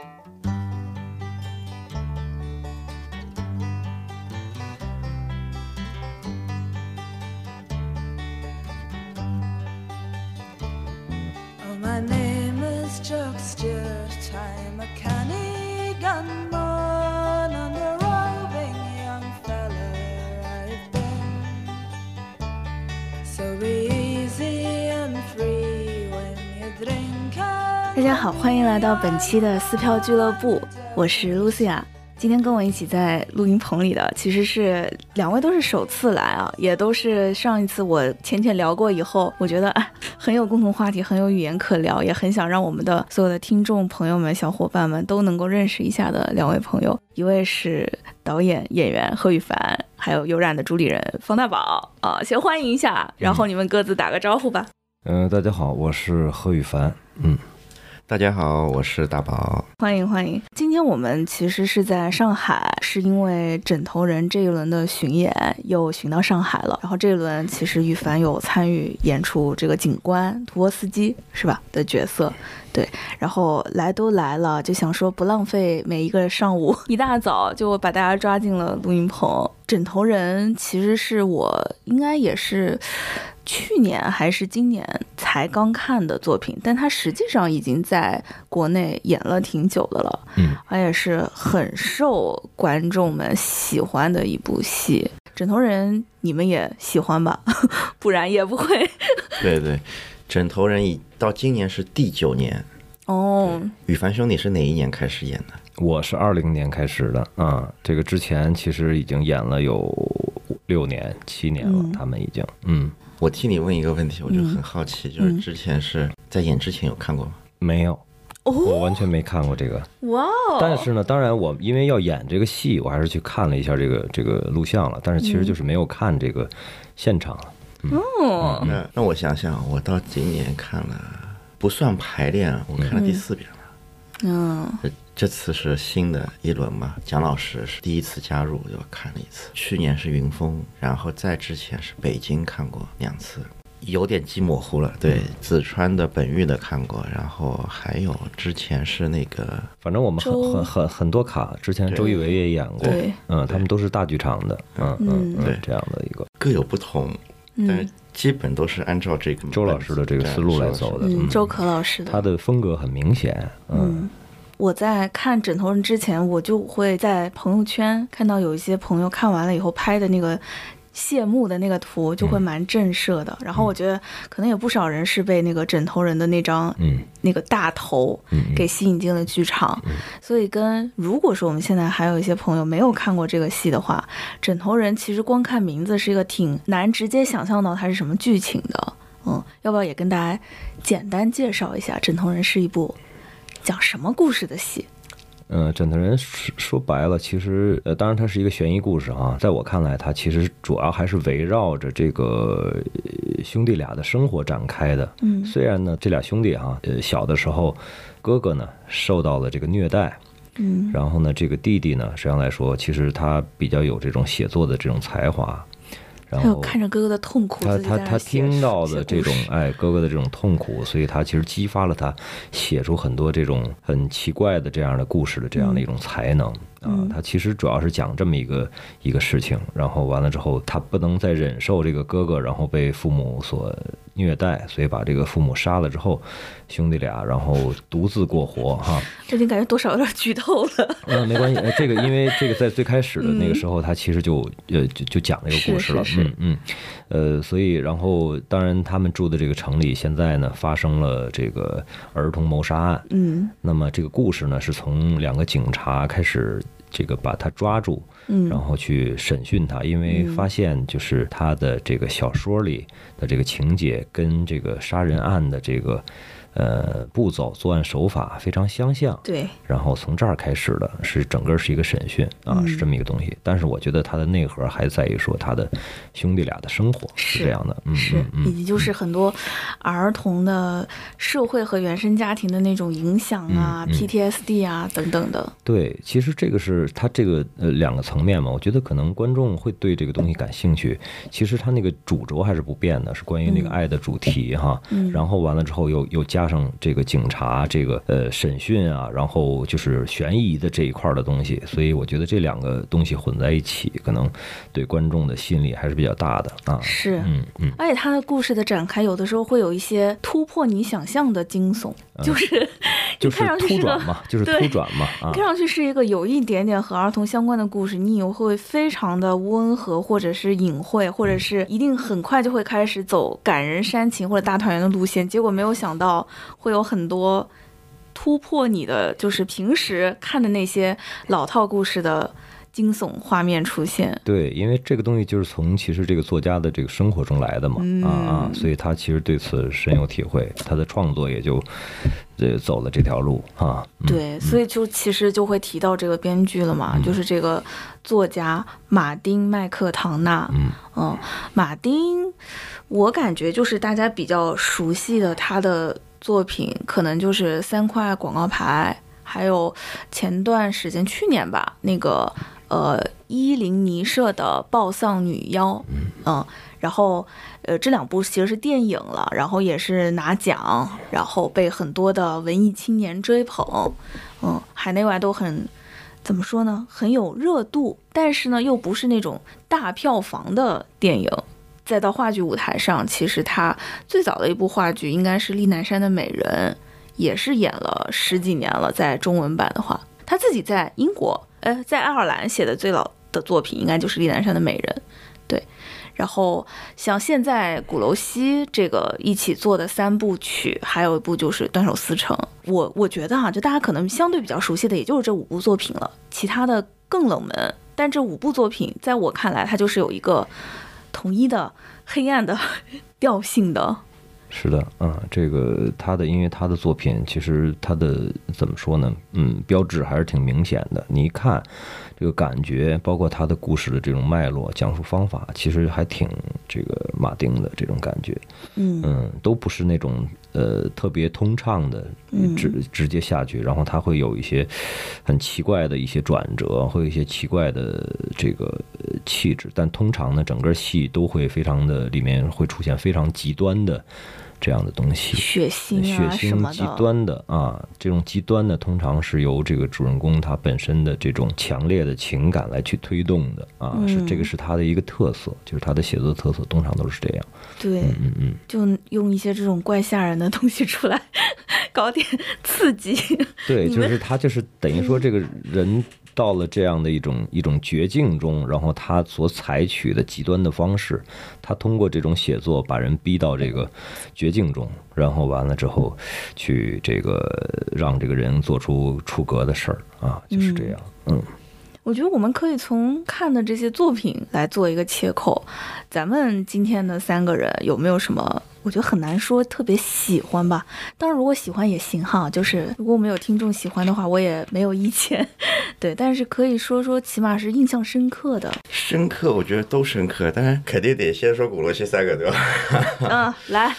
Oh, my name is Chuck Stewart. I'm a canny gunman 大家好，欢迎来到本期的撕票俱乐部，我是 Lucy 啊。今天跟我一起在录音棚里的，其实是两位都是首次来啊，也都是上一次我浅浅聊过以后，我觉得哎很有共同话题，很有语言可聊，也很想让我们的所有的听众朋友们、小伙伴们都能够认识一下的两位朋友，一位是导演演员贺宇凡，还有有染的主理人方大宝啊，先欢迎一下，然后你们各自打个招呼吧。嗯、大家好，我是何宇凡。嗯，大家好，我是大宝。欢迎欢迎！今天我们其实是在上海，是因为《枕头人》这一轮的巡演又巡到上海了。然后这一轮其实羽凡有参与演出这个警官图沃斯基是吧的角色，对。然后来都来了，就想说不浪费每一个上午，一大早就把大家抓进了录音棚。《枕头人》其实是我应该也是去年还是今年才刚看的作品，但它实际上已经在国内演了挺久的了，嗯，而且是很受观众们喜欢的一部戏。枕头人，你们也喜欢吧？不然也不会 对对，枕头人已到今年是第九年。哦。羽凡兄弟是哪一年开始演的？我是二零年开始的啊、这个之前其实已经演了有六年、七年了，嗯他们已经，嗯，我替你问一个问题，我就嗯很好奇，就是之前是在演之前有看过吗？没有，我哦，完全没看过这个。哇哦！但是呢，当然我因为要演这个戏，我还是去看了一下这个这个录像了，但是其实就是没有看这个现场。哦，那那我想想，我到今年看了，不算排练，我看了第四遍了。嗯这这次是新的一轮嘛？蒋老师是第一次加入，又看了一次。去年是云峰，然后在之前是北京看过两次，有点记模糊了。对，紫川的、本玉的看过，然后还有之前是那个反正我们很很很很多卡，之前周一围也演过，对，嗯，他们都是大剧场的，嗯嗯对，这样的一个。各有不同，但是嗯基本都是按照这个周老师的这个思路来走的。嗯，嗯。周可老师的。他的风格很明显，嗯。嗯，我在看《枕头人》之前，我就会在朋友圈看到有一些朋友看完了以后拍的那个谢幕的那个图，就会蛮震慑的。然后我觉得可能有不少人是被那个枕头人的那张嗯。那个大头给吸引进了剧场，所以跟如果说我们现在还有一些朋友没有看过这个戏的话，《枕头人》其实光看名字是一个挺难直接想象到它是什么剧情的。嗯，要不要也跟大家简单介绍一下《枕头人》是一部讲什么故事的戏？嗯，枕头人说说白了，其实呃，当然它是一个悬疑故事啊，在我看来，它其实主要还是围绕着这个呃兄弟俩的生活展开的。嗯虽然呢，这俩兄弟啊，呃，小的时候，哥哥呢受到了这个虐待，嗯然后呢，这个弟弟呢，实际上来说，其实他比较有这种写作的这种才华，然后看着哥哥的痛苦，他他他听到的这种哎哥哥的这种痛苦，所以他其实激发了他写出很多这种很奇怪的这样的故事的这样的一种才能啊嗯。他其实主要是讲这么一个一个事情，然后完了之后，他不能再忍受这个哥哥然后被父母所虐待，所以把这个父母杀了之后，兄弟俩然后独自过活哈。我已经感觉多少有点剧透了。嗯，没关系，呃这个因为这个在最开始的那个时候，他其实就呃就就讲这个故事了，嗯嗯，呃，所以然后当然他们住的这个城里现在呢发生了这个儿童谋杀案，嗯。那么这个故事呢是从两个警察开始。这个把他抓住，嗯，然后去审讯他，因为嗯。发现就是他的这个小说里的这个情节跟这个杀人案的这个呃步骤、作案手法非常相像。对，然后从这儿开始的是整个是一个审讯啊，嗯是这么一个东西。但是我觉得它的内核还在于说他的兄弟俩的生活是是这样的，嗯是以及就是很多儿童的社会和原生家庭的那种影响啊、PTSD 啊等等的。对，其实这个是它这个呃两个层面嘛，我觉得可能观众会对这个东西感兴趣。其实它那个主轴还是不变的，是关于那个嗯爱的主题哈。嗯然后完了之后又又加加上这个警察这个呃审讯啊，然后就是悬疑的这一块儿的东西，所以我觉得这两个东西混在一起，可能对观众的吸引力还是比较大的啊。是，嗯嗯，而且他的故事的展开，有的时候会有一些突破你想象的惊悚，就是 嗯就是突转嘛，就是突转嘛啊看。上去是一个有一点点和儿童相关的故事，你以为会非常的温和，或者是隐晦，或者是一定很快就会开始走感人煽情或者大团圆的路线，结果没有想到会有很多突破你的，就是平时看的那些老套故事的惊悚画面出现。对，因为这个东西就是从其实这个作家的这个生活中来的嘛，啊啊，所以他其实对此深有体会，他的创作也就这走了这条路啊。嗯对，所以就其实就会提到这个编剧了嘛，就是这个作家马丁麦克唐纳。嗯嗯，马丁，我感觉就是大家比较熟悉的他的作品，可能就是三块广告牌，还有前段时间去年吧，那个呃伊林尼社的《暴丧女妖》，嗯，然后呃这两部其实是电影了，然后也是拿奖，然后被很多的文艺青年追捧，嗯，海内外都很。怎么说呢？很有热度，但是呢，又不是那种大票房的电影。再到话剧舞台上，其实他最早的一部话剧应该是《丽南山的美人》，也是演了十几年了。在中文版的话，他自己在英国，呃，在爱尔兰写的最老的作品应该就是《丽南山的美人》。对，然后像现在鼓楼西这个一起做的三部曲，还有一部就是《断手思成》。我我觉得哈、就大家可能相对比较熟悉的，也就是这五部作品了，其他的更冷门。但这五部作品在我看来，它就是有一个统一的黑暗的 调性的。是的，嗯，这个他的，因为他的作品，其实他的怎么说呢？嗯，标志还是挺明显的。你一看，这个感觉，包括他的故事的这种脉络、讲述方法，其实还挺这个马丁的这种感觉。嗯嗯，都不是那种呃特别通畅的嗯。直直接下去，然后它会有一些很奇怪的一些转折，会有一些奇怪的这个呃气质，但通常呢，整个戏都会非常的里面会出现非常极端的这样的东西。血腥血腥极，端的啊，这种极端的通常是由这个主人公他本身的这种强烈的情感来去推动的啊，是这个嗯是他的一个特色，就是他的写作特色，通常都是这样。对，嗯嗯。就用一些这种怪吓人的东西出来，搞点刺激。对，就是他就是等于说这个人到了这样的一种一种绝境中，然后他所采取的极端的方式，他通过这种写作把人逼到这个绝境中，然后完了之后去这个让这个人做出出格的事儿啊，就是这样。嗯，我觉得我们可以从看的这些作品来做一个切口。咱们今天的三个人有没有什么？我觉得很难说特别喜欢吧。当然，如果喜欢也行哈，就是如果我们有听众喜欢的话，我也没有意见。对，但是可以说说，起码是印象深刻的。深刻，我觉得都深刻，当然肯定得先说古罗西三个，对吧？嗯，来，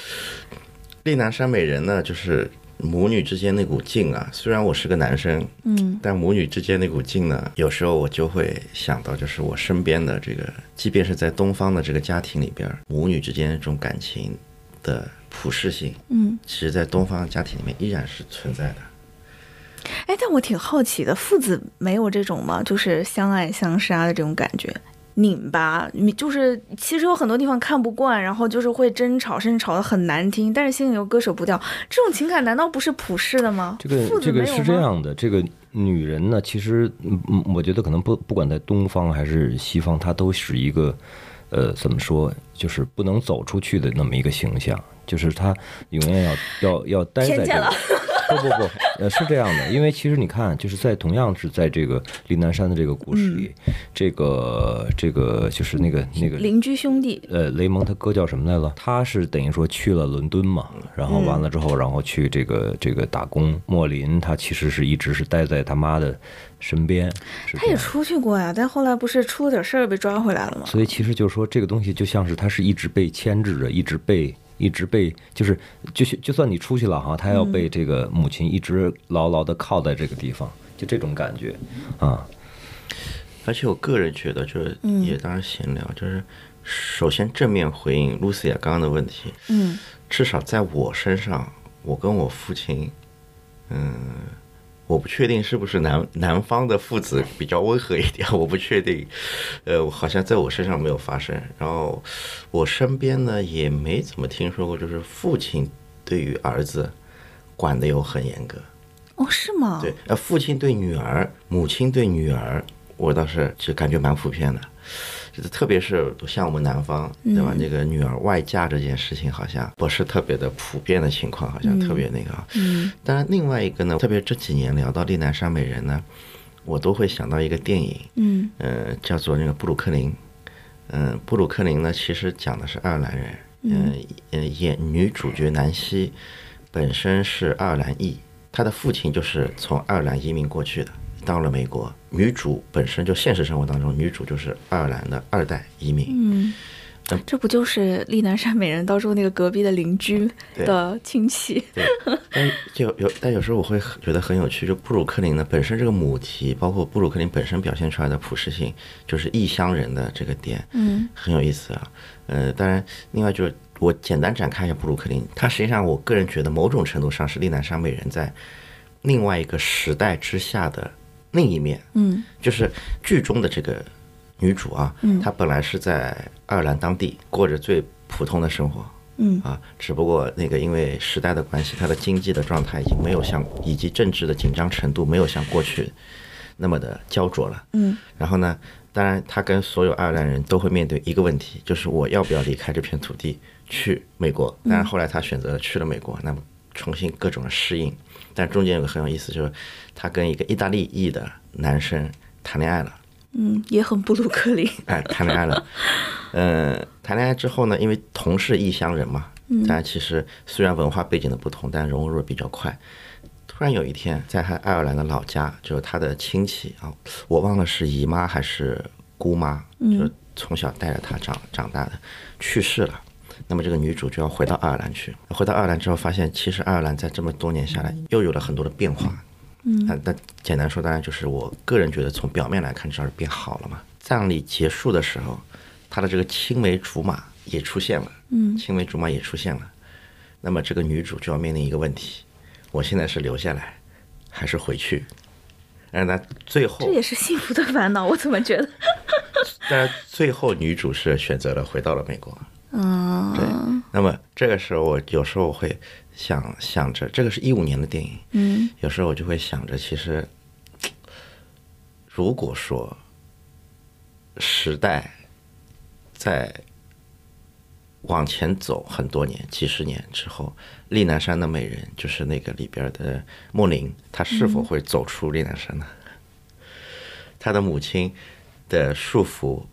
丽南山美人呢，就是母女之间那股劲啊。虽然我是个男生，嗯但母女之间那股劲呢，有时候我就会想到，就是我身边的这个，即便是在东方的这个家庭里边，母女之间这种感情的普适性，嗯，其实在东方家庭里面依然是存在的。哎，但我挺好奇的，父子没有这种吗？就是相爱相杀的这种感觉。拧巴，你就是其实有很多地方看不惯，然后就是会争吵，甚至吵得很难听，但是心里又割舍不掉。这种情感难道不是普世的吗？这个这个是这样的，这个女人呢，其实我觉得可能不不管在东方还是西方，她都是一个呃，怎么说，就是不能走出去的那么一个形象，就是她永远要要要待在这个偏见了。不不不，呃，是这样的，因为其实你看，就是在同样是在这个林南山的这个故事里，这个这个就是那个那个邻居兄弟，呃，雷蒙他哥叫什么来了？他是等于说去了伦敦嘛，然后完了之后，然后去这个这个打工。莫林他其实是一直是待在他妈的身边。他也出去过呀，但后来不是出了点事儿被抓回来了吗？所以其实就是说，这个东西就像是他是一直被牵制着，一直被一直被就是就是就算你出去了哈，他要被这个母亲一直牢牢的靠在这个地方，就这种感觉啊。而且我个人觉得，就是也当然闲聊，就是首先正面回应露西亚刚刚的问题，嗯。至少在我身上，我跟我父亲，嗯，我不确定是不是男男方的父子比较温和一点，我不确定，呃，好像在我身上没有发生。然后我身边呢也没怎么听说过，就是父亲对于儿子管的有很严格。哦，是吗？对，呃，父亲对女儿，母亲对女儿，我倒是就感觉蛮普遍的。就是特别是像我们南方，对吧？那个女儿外嫁这件事情，好像不是特别的普遍的情况，好像特别那个啊。嗯当然，另外一个呢，特别这几年聊到丽南莎美人呢，我都会想到一个电影，嗯呃，叫做那个布鲁克林。嗯、布鲁克林呢，其实讲的是爱尔兰人，嗯呃，演女主角南希本身是爱尔兰裔，她的父亲就是从爱尔兰移民过去的，到了美国。女主本身就现实生活当中，女主就是爱尔兰的二代移民。嗯，这不就是丽南山美人当中那个隔壁的邻居的亲戚？对，但就有但有时候我会觉得很有趣，就布鲁克林呢本身这个母题，包括布鲁克林本身表现出来的普适性，就是异乡人的这个点，嗯很有意思啊。呃，当然，另外就是我简单展开一下布鲁克林，它实际上我个人觉得某种程度上是丽南山美人在另外一个时代之下的另一面，嗯就是剧中的这个女主啊，她本来是在爱尔兰当地过着最普通的生活，嗯啊，只不过那个因为时代的关系，她的经济的状态已经没有像以及政治的紧张程度没有像过去那么的焦灼了。嗯然后呢，当然她跟所有爱尔兰人都会面对一个问题，就是我要不要离开这片土地去美国？但是后来她选择了去了美国，那么重新各种适应。但中间有个很有意思，就是他跟一个意大利裔的男生谈恋爱了。嗯，也很布鲁克林。哎，谈恋爱了。嗯，谈恋爱之后呢，因为同是异乡人嘛，大家其实虽然文化背景的不同，但融入的比较快。突然有一天，在他爱尔兰的老家，就是他的亲戚啊，我忘了是姨妈还是姑妈，就是从小带着他长长大的，去世了。那么这个女主就要回到爱尔兰去。回到爱尔兰之后，发现其实爱尔兰在这么多年下来，又有了很多的变化。嗯，那那简单说，当然就是我个人觉得，从表面来看，至少是变好了嘛。葬礼结束的时候，她的这个青梅竹马也出现了，嗯青梅竹马也出现了。那么这个女主就要面临一个问题：我现在是留下来，还是回去？但是呢，最后这也是幸福的烦恼，我怎么觉得？但是最后女主是选择了回到了美国。嗯，对，那么这个时候我有时候我会想想着，这个是一五年的电影，嗯。有时候我就会想着，其实如果说时代在往前走很多年、几十年之后，丽南山的美人就是那个里边的莫林，她是否会走出丽南山呢？她的母亲的束缚，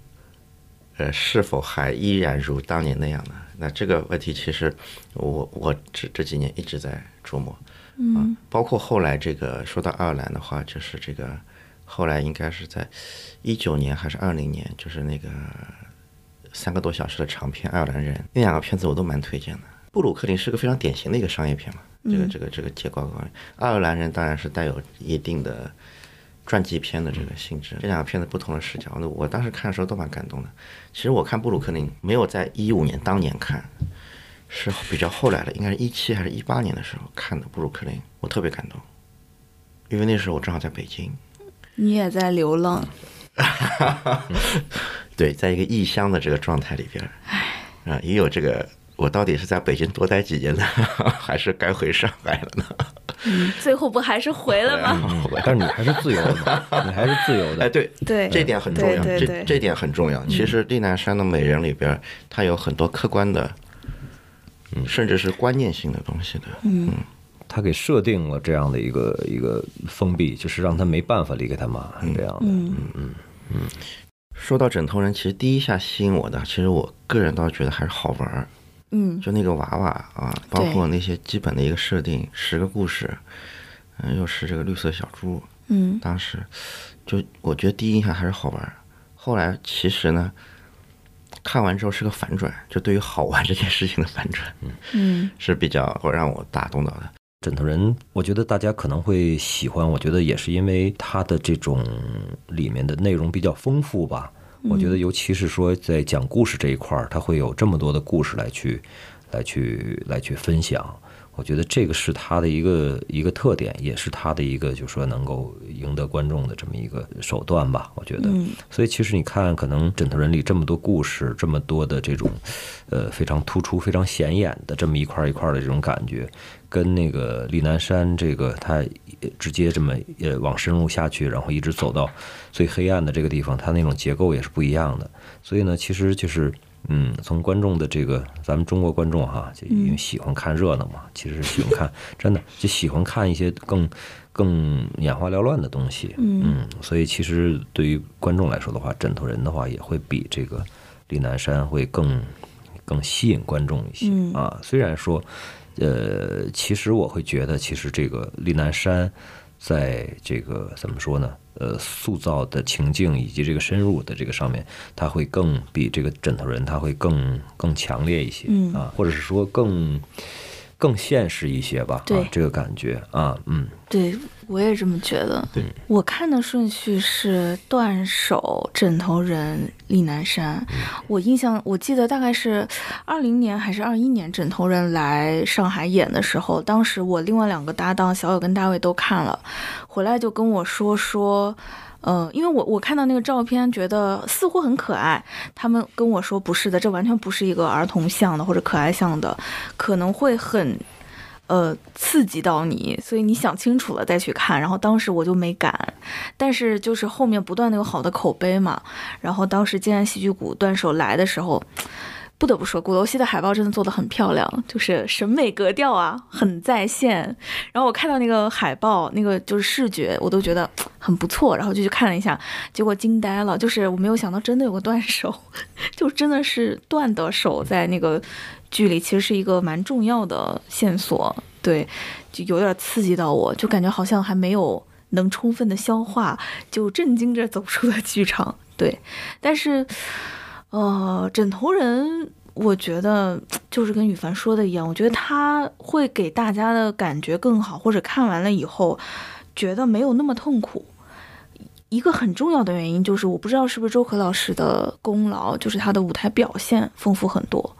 呃，是否还依然如当年那样呢？那这个问题，其实我我这这几年一直在琢磨。啊，包括后来这个说到爱尔兰的话，就是这个后来应该是在一九年还是二零年，就是那个三个多小时的长片《爱尔兰人》那两个片子我都蛮推荐的。布鲁克林是个非常典型的一个商业片嘛，这个这个这个结构观念。爱尔兰人当然是带有一定的传记片的这个性质，这两个片子不同的视角，那我当时看的时候都蛮感动的。其实我看布鲁克林没有在一五年当年看，是比较后来的，应该是一七还是一八年的时候看的布鲁克林，我特别感动，因为那时候我正好在北京，你也在流浪。对，在一个异乡的这个状态里边儿，啊，也有这个，我到底是在北京多待几年呢，还是该回上海了呢？嗯，最后不还是回了吗？但是你还是自由的嘛，你还是自由的哎，的。对对这点很重要，对对对这这点很重要。其实丽南山的美人里边儿，它有很多客观的，嗯甚至是观念性的东西的。嗯他给设定了这样的一个一个封闭，就是让他没办法离开他妈，是这样的。嗯说到枕头人，其实第一下吸引我的，其实我个人倒觉得还是好玩儿。嗯就那个娃娃啊，包括那些基本的一个设定，十个故事，嗯，又是这个绿色小猪，嗯当时就我觉得第一印象还是好玩儿。后来其实呢，看完之后是个反转，就对于好玩这件事情的反转，嗯 是比较会让我打动到的。枕头人，我觉得大家可能会喜欢，我觉得也是因为它的这种里面的内容比较丰富吧。我觉得，尤其是说在讲故事这一块儿，他会有这么多的故事来去、来去、来去分享。我觉得这个是他的一个一个特点，也是他的一个就是说能够赢得观众的这么一个手段吧。我觉得，嗯所以其实你看，可能《枕头人》里这么多故事，这么多的这种，呃，非常突出、非常显眼的这么一块儿一块儿的这种感觉，跟那个李南山这个他直接这么呃往深入下去，然后一直走到最黑暗的这个地方，它那种结构也是不一样的。所以呢，其实就是。嗯，从观众的这个，咱们中国观众哈，就因为喜欢看热闹嘛，其实喜欢看，真的就喜欢看一些更更眼花缭乱的东西。嗯所以其实对于观众来说的话，枕头人的话也会比这个李南山会更更吸引观众一些、嗯啊。虽然说，呃，其实我会觉得，其实这个李南山在这个怎么说呢？呃，塑造的情境以及这个深入的这个上面，他会更比这个枕头人他会更更强烈一些、嗯啊，或者是说更更现实一些吧。对啊，这个感觉啊，嗯，对，我也这么觉得。对，我看的顺序是断手、枕头人、李南山。我印象，我记得大概是二零年还是二一年，枕头人来上海演的时候，当时我另外两个搭档小友跟大卫都看了，回来就跟我说说。呃，因为我我看到那个照片，觉得似乎很可爱。他们跟我说不是的，这完全不是一个儿童像的或者可爱像的，可能会很呃刺激到你，所以你想清楚了再去看。然后当时我就没敢，但是就是后面不断的有好的口碑嘛。然后当时静安戏剧谷断手来的时候。不得不说，鼓楼西的海报真的做得很漂亮，就是审美格调啊，很在线。然后我看到那个海报，那个就是视觉，我都觉得很不错，然后就去看了一下，结果惊呆了，就是我没有想到真的有个断手，就真的是断的手在那个剧里，其实是一个蛮重要的线索，对，就有点刺激到我，就感觉好像还没有能充分的消化，就震惊着走出了剧场，对，但是。呃，枕头人，我觉得就是跟羽凡说的一样，我觉得他会给大家的感觉更好，或者看完了以后觉得没有那么痛苦。一个很重要的原因就是，我不知道是不是周可老师的功劳，就是他的舞台表现丰富很多，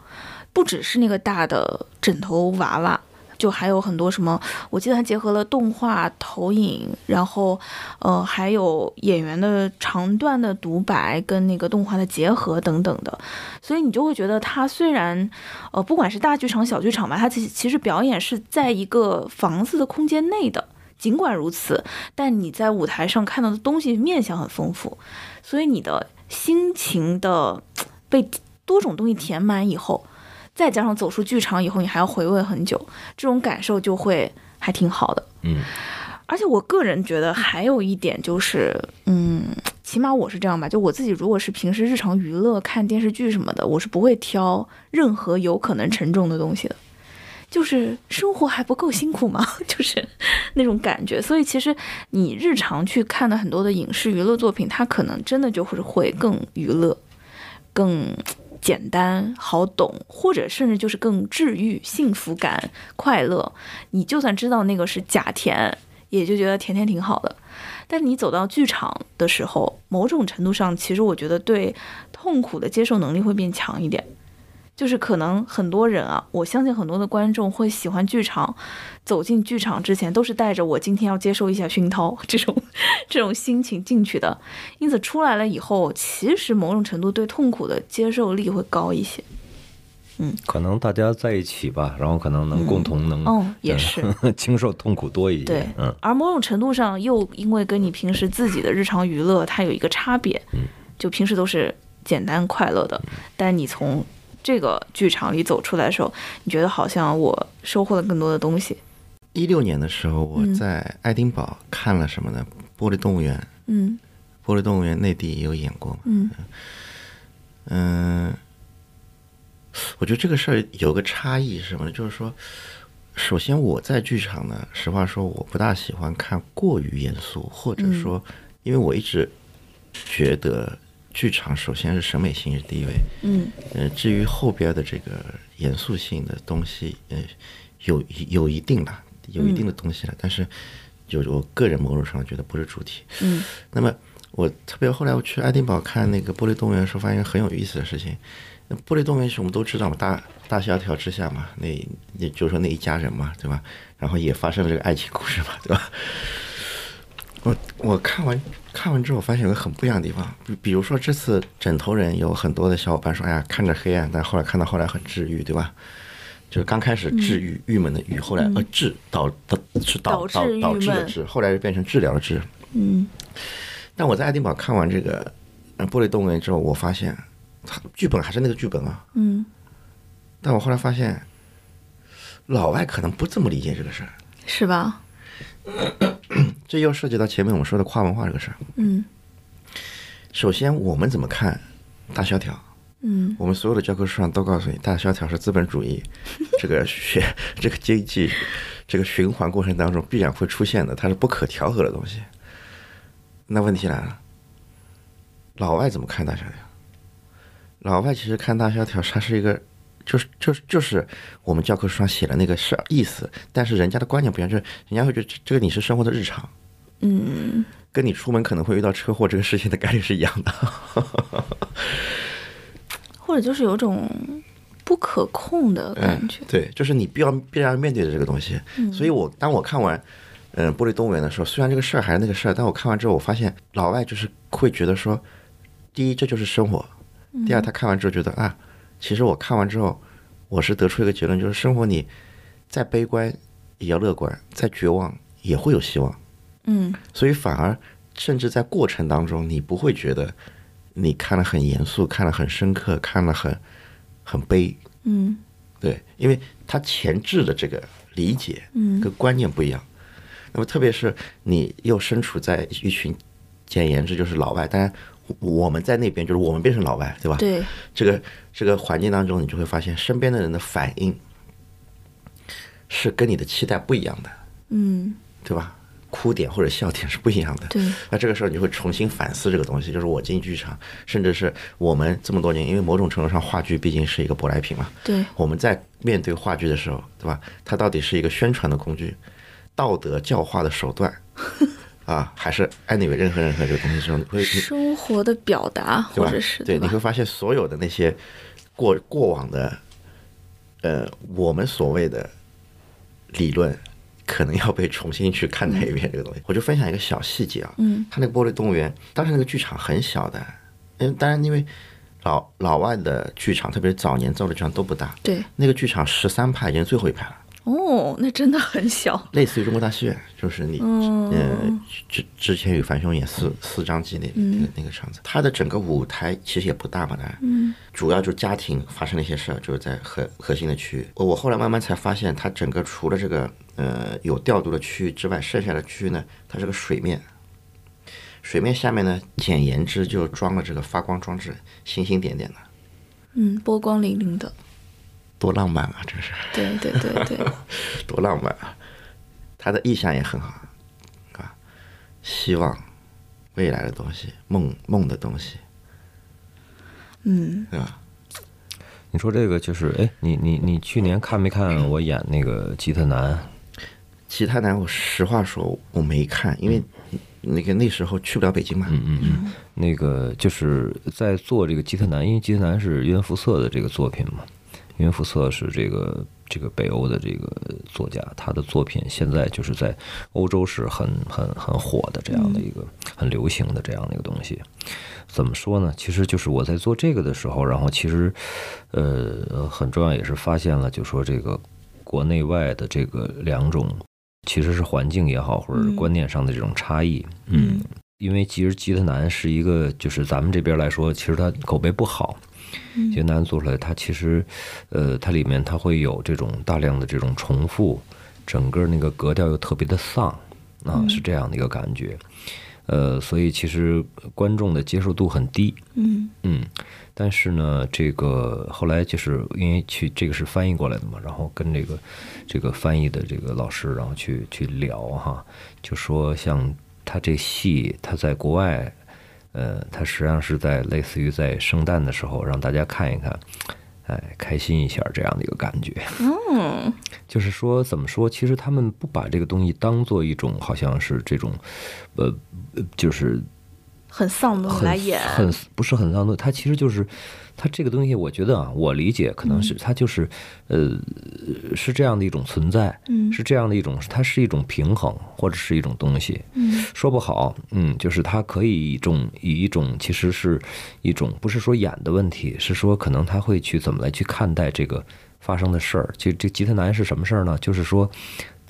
不只是那个大的枕头娃娃。就还有很多什么，我记得它结合了动画、投影，然后，呃，还有演员的长段的独白跟那个动画的结合等等的，所以你就会觉得他虽然，呃，不管是大剧场、小剧场吧，他其实其实表演是在一个房子的空间内的。尽管如此，但你在舞台上看到的东西面相很丰富，所以你的心情的 被多种东西填满以后。再加上走出剧场以后，你还要回味很久，这种感受就会还挺好的。嗯，而且我个人觉得还有一点就是，嗯，起码我是这样吧，就我自己如果是平时日常娱乐看电视剧什么的，我是不会挑任何有可能沉重的东西的。就是生活还不够辛苦吗？就是那种感觉。所以其实你日常去看的很多的影视娱乐作品，它可能真的就会会更娱乐，更。简单好懂，或者甚至就是更治愈、幸福感、快乐。你就算知道那个是假甜，也就觉得甜甜挺好的。但你走到剧场的时候，某种程度上，其实我觉得对痛苦的接受能力会变强一点。就是可能很多人啊，我相信很多的观众会喜欢剧场，走进剧场之前都是带着我今天要接受一下熏陶这种 这种心情进去的，因此出来了以后，其实某种程度对痛苦的接受力会高一些。嗯，可能大家在一起吧，然后可能能共同能哦，也是。经受痛苦多一些。对，嗯，而某种程度上又因为跟你平时自己的日常娱乐它有一个差别，嗯，就平时都是简单快乐的，但你从这个剧场里走出来的时候，你觉得好像我收获了更多的东西。一六年的时候，我嗯在爱丁堡看了什么呢？玻璃动物园，嗯玻璃动物园内地也有演过嘛。嗯嗯，我觉得这个事儿有个差异是什么呢？就是说，首先我在剧场呢，实话说，我不大喜欢看过于严肃，或者说，因为我一直觉得剧场首先是审美性是第一位，嗯呃，至于后边的这个严肃性的东西，呃，有有一定的有一定的东西了，但是就是我个人某种程度上觉得不是主题。嗯那么我特别后来我去爱丁堡看那个玻璃动物园的时候，发现很有意思的事情。那玻璃动物园是我们都知道嘛，大大萧条之下嘛，那也就是说那一家人嘛，对吧？然后也发生了这个爱情故事嘛，对吧？我我看完看完之后，发现有个很不一样的地方，比比如说这次枕头人有很多的小伙伴说，哎呀，看着黑暗，但后来看到后来很治愈，对吧？就是刚开始治愈、郁闷的郁，后来呃治导导是导导致导致的治，后来就变成治疗的治。嗯但我在爱丁堡看完这个呃《玻璃动物园》之后，我发现，它剧本还是那个剧本啊。嗯，但我后来发现，老外可能不这么理解这个事儿。是吧？这又涉及到前面我们说的跨文化这个事儿。嗯首先，我们怎么看大萧条？嗯我们所有的教科书上都告诉你，大萧条是资本主义 这个学 这个经济 这个循环过程当中必然会出现的，它是不可调和的东西。那问题来了，老外怎么看大萧条？老外其实看大萧条，它是一个，就是就是就是我们教科书上写的那个事儿意思，但是人家的观念不一样，就是人家会觉得这这个你是生活的日常，嗯，跟你出门可能会遇到车祸这个事情的概率是一样的。或者就是有种不可控的感觉。对，就是你必要必然要面对的这个东西。所以我当我看完嗯、玻璃动物园的时候，虽然这个事儿还是那个事儿，但我看完之后，我发现老外就是会觉得说，第一这就是生活，第二他看完之后觉得啊，其实我看完之后，我是得出一个结论，就是生活你再悲观也要乐观，再绝望也会有希望。嗯所以反而甚至在过程当中，你不会觉得你看得很严肃，看得很深刻，看得很很悲，嗯对，因为他前置的这个理解嗯跟观念不一样。那么特别是你又身处在一群，简言之就是老外，当然我们在那边就是我们变成老外，对吧？对，这个这个环境当中，你就会发现身边的人的反应是跟你的期待不一样的，嗯对吧？哭点或者笑点是不一样的。对，那这个时候你就会重新反思这个东西，就是我进剧场，甚至是我们这么多年，因为某种程度上话剧毕竟是一个舶来品嘛，对，我们在面对话剧的时候，对吧？它到底是一个宣传的工具，道德教化的手段 啊，还是 anyway 任何任何这个东西之后，你会生活的表达或者是对，你会？发现所有的那些过过往的，呃，我们所谓的理论，可能要被重新去看待一遍这个东西。我就分享一个小细节啊，嗯，他那个玻璃动物园，当时那个剧场很小的，嗯，当然因为老老外的剧场，特别是早年造的剧场都不大，对，那个剧场十三排已经最后一排了。哦，那真的很小。类似于中国大戏院，就是你，嗯。呃，之之前与樊兄演四四张机那那个那个场子，它的整个舞台其实也不大嘛，当然，嗯。主要就是家庭发生了一些事儿，就是在核核心的区。域。我我后来慢慢才发现，它整个除了这个呃有调度的区域之外，剩下的区域呢，它是个水面，水面下面呢，简言之就装了这个发光装置，星星点点的，嗯，波光粼粼的。多浪漫啊！真是。对对对对，多浪漫啊！他的意象也很好，啊，希望未来的东西，梦梦的东西，嗯，对吧？你说这个就是，哎，你你你去年看没看我演那个吉特男？吉他男，我实话说我没看，因为那个那时候去不了北京嘛。嗯嗯嗯，那个就是在做这个吉特男，因为吉特男是约福瑟的这个作品嘛，约福瑟是这个这个北欧的这个作家，他的作品现在就是在欧洲是很很很火的这样的一个很流行的这样的一个东西。怎么说呢？其实就是我在做这个的时候，然后其实呃很重要也是发现了，就说这个国内外的这个两种。其实是环境也好，或者是观念上的这种差异，嗯，因为其实吉特男是一个，就是咱们这边来说，其实他口碑不好。吉特男做出来，它其实，呃，它里面它会有这种大量的这种重复，整个那个格调又特别的丧啊，是这样的一个感觉。呃，所以其实观众的接受度很低。嗯嗯，但是呢，这个后来就是因为去这个是翻译过来的嘛，然后跟这个这个翻译的这个老师，然后去去聊哈，就说像他这戏他在国外，呃，它实际上是在类似于在圣诞的时候让大家看一看，哎，开心一下这样的一个感觉。嗯，就是说，怎么说？其实他们不把这个东西当做一种，好像是这种，呃，呃就是很丧的很来演，很不是很丧的。他其实就是，他这个东西，我觉得啊，我理解可能是它就是，呃，是这样的一种存在，嗯是这样的一种，它是一种平衡或者是一种东西。嗯说不好，嗯，就是它可以以一种以一种其实是一种不是说演的问题，是说可能他会去怎么来去看待这个发生的事儿。就这吉他男是什么事儿呢？就是说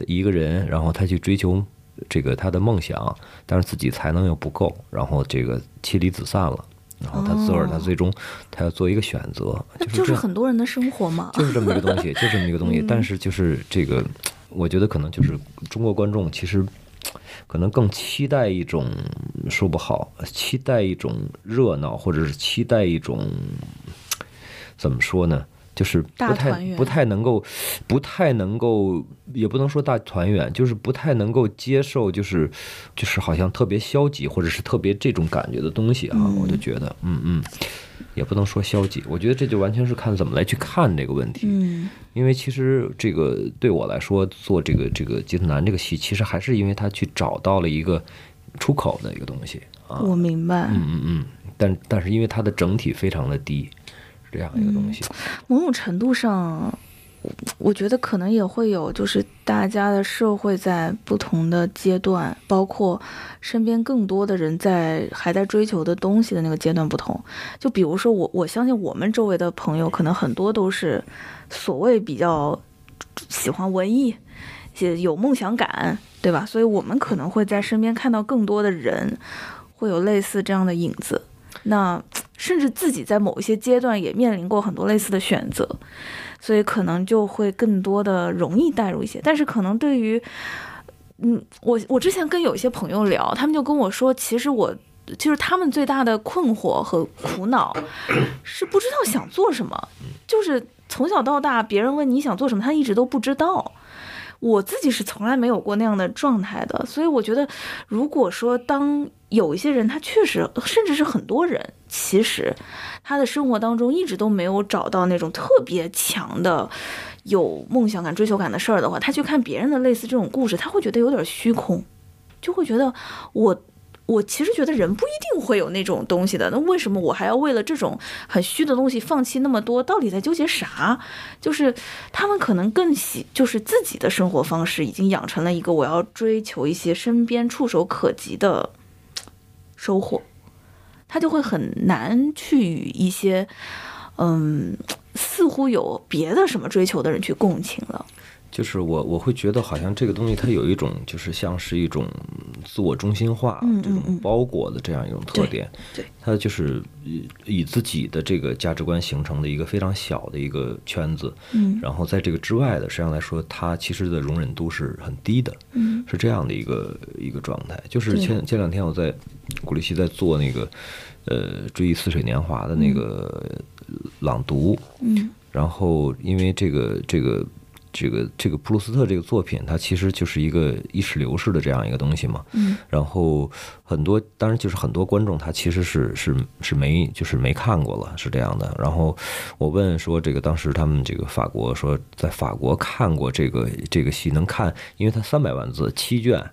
一个人，然后他去追求这个他的梦想，但是自己才能又不够，然后这个妻离子散了，然后他自个儿他哦最终他要做一个选择，那就是就是很多人的生活嘛。就是这么一个东西，就这么一个东西。但是就是这个，我觉得可能就是中国观众其实可能更期待一种说不好，期待一种热闹，或者是期待一种怎么说呢？就是不太不太能够，不太能够，也不能说大团圆，就是不太能够接受，就是就是好像特别消极，或者是特别这种感觉的东西啊，我就觉得，嗯嗯，也不能说消极，我觉得这就完全是看怎么来去看这个问题。嗯因为其实这个对我来说，做这个这个吉特南这个戏，其实还是因为他去找到了一个出口的一个东西啊。我明白。嗯嗯嗯，但但是因为它的整体非常的低，是这样一个东西。某种程度上，我觉得可能也会有，就是大家的社会在不同的阶段，包括身边更多的人在还在追求的东西的那个阶段不同。就比如说我，我相信我们周围的朋友，可能很多都是所谓比较喜欢文艺。也有梦想感，对吧？所以我们可能会在身边看到更多的人，会有类似这样的影子。那甚至自己在某一些阶段也面临过很多类似的选择，所以可能就会更多的容易带入一些。但是可能对于，嗯，我我之前跟有一些朋友聊，他们就跟我说，其实我就是他们最大的困惑和苦恼是不知道想做什么，就是从小到大别人问你想做什么，他一直都不知道。我自己是从来没有过那样的状态的，所以我觉得，如果说当有一些人，他确实，甚至是很多人，其实他的生活当中一直都没有找到那种特别强的有梦想感、追求感的事儿的话，他去看别人的类似这种故事，他会觉得有点虚空，就会觉得我。我其实觉得人不一定会有那种东西的，那为什么我还要为了这种很虚的东西放弃那么多？到底在纠结啥？就是他们可能更喜，就是自己的生活方式已经养成了一个我要追求一些身边触手可及的收获，他就会很难去与一些嗯似乎有别的什么追求的人去共情了。就是我我会觉得好像这个东西它有一种就是像是一种自我中心化这种包裹的这样一种特点，对。对它就是以以自己的这个价值观形成的一个非常小的一个圈子，嗯。然后在这个之外的，实际上来说，它其实的容忍度是很低的，嗯。是这样的一个一个状态。就是前前两天我在古力西在做那个呃《追忆似水年华》的那个朗读，嗯。然后因为这个这个这个这个普鲁斯特这个作品，它其实就是一个意识流式的这样一个东西嘛。嗯然后很多，当然就是很多观众他其实是是是没就是没看过了，是这样的。然后我问说，这个当时他们这个法国说，在法国看过这个这个戏能看，因为它三百万字七卷。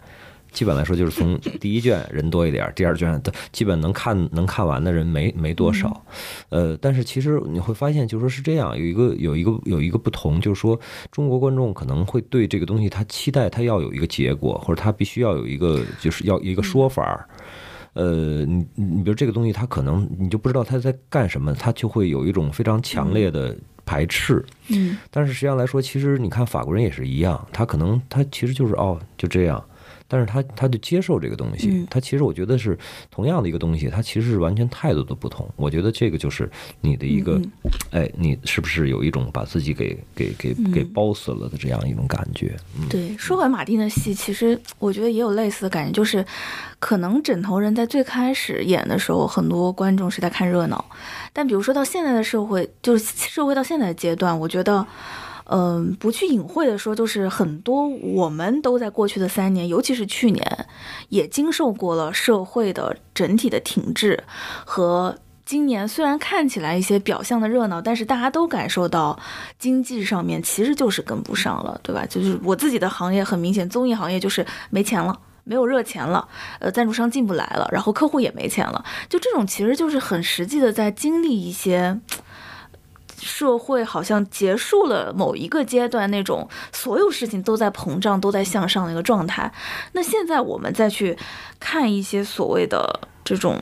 基本来说，就是从 第一卷人多一点，第二卷的基本能看能看完的人没没多少，呃，但是其实你会发现，就说是这样，有一个有一个有一个不同，就是说中国观众可能会对这个东西，他期待他要有一个结果，或者他必须要有一个就是要一个说法儿。呃，你你比如这个东西，他可能你就不知道他在干什么，他就会有一种非常强烈的排斥。嗯但是实际上来说，其实你看法国人也是一样，他可能他其实就是哦就这样，但是他他就接受这个东西嗯，他其实我觉得是同样的一个东西，他其实是完全态度的不同。我觉得这个就是你的一个嗯，哎，你是不是有一种把自己给给给给包死了的这样一种感觉？嗯，对，说回马丁的戏，其实我觉得也有类似的感觉，就是可能枕头人在最开始演的时候，很多观众是在看热闹，但比如说到现在的社会，就是社会到现在的阶段，我觉得。嗯，不去隐晦的说，就是很多我们都在过去的三年，尤其是去年，也经受过了社会的整体的停滞和今年虽然看起来一些表象的热闹，但是大家都感受到经济上面其实就是跟不上了，对吧？就是我自己的行业很明显，综艺行业就是没钱了。没有热钱了，呃，赞助商进不来了，然后客户也没钱了，就这种其实就是很实际的在经历一些社会好像结束了某一个阶段那种所有事情都在膨胀、都在向上的一个状态。那现在我们再去看一些所谓的这种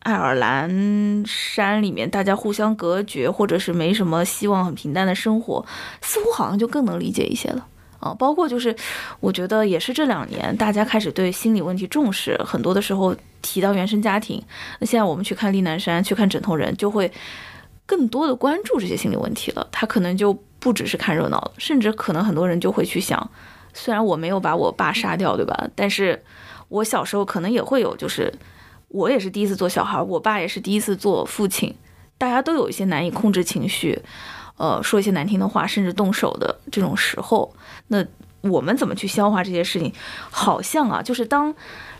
爱尔兰山里面大家互相隔绝，或者是没什么希望、很平淡的生活，似乎好像就更能理解一些了。啊，包括就是，我觉得也是这两年大家开始对心理问题重视，很多的时候提到原生家庭。那现在我们去看丽南山，去看枕头人，就会更多的关注这些心理问题了。他可能就不只是看热闹了，甚至可能很多人就会去想，虽然我没有把我爸杀掉，对吧？但是我小时候可能也会有，就是我也是第一次做小孩，我爸也是第一次做父亲，大家都有一些难以控制情绪。呃，说一些难听的话，甚至动手的这种时候，那我们怎么去消化这些事情？好像啊，就是当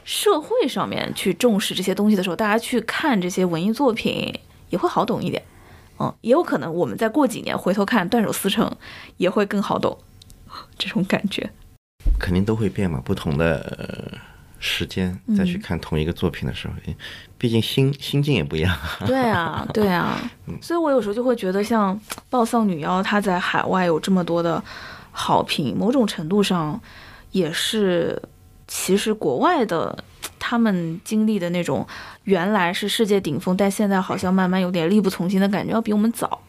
社会上面去重视这些东西的时候，大家去看这些文艺作品也会好懂一点。嗯，也有可能我们再过几年回头看《断手思成》，也会更好懂 这种感觉。肯定都会变嘛，不同的。时间再去看同一个作品的时候，毕竟心心境也不一样。对啊，对啊，所以我有时候就会觉得，像《暴丧女妖》，她在海外有这么多的好评，某种程度上也是，其实国外的他们经历的那种原来是世界顶峰，但现在好像慢慢有点力不从心的感觉，要比我们早。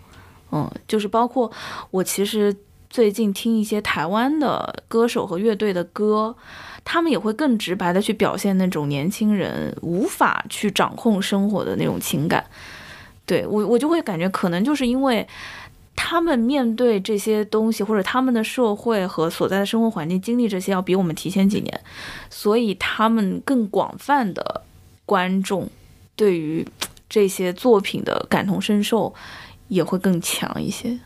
嗯，就是包括我其实最近听一些台湾的歌手和乐队的歌。他们也会更直白的去表现那种年轻人无法去掌控生活的那种情感，对我我就会感觉可能就是因为他们面对这些东西，或者他们的社会和所在的生活环境经历这些要比我们提前几年，所以他们更广泛的观众对于这些作品的感同身受也会更强一些。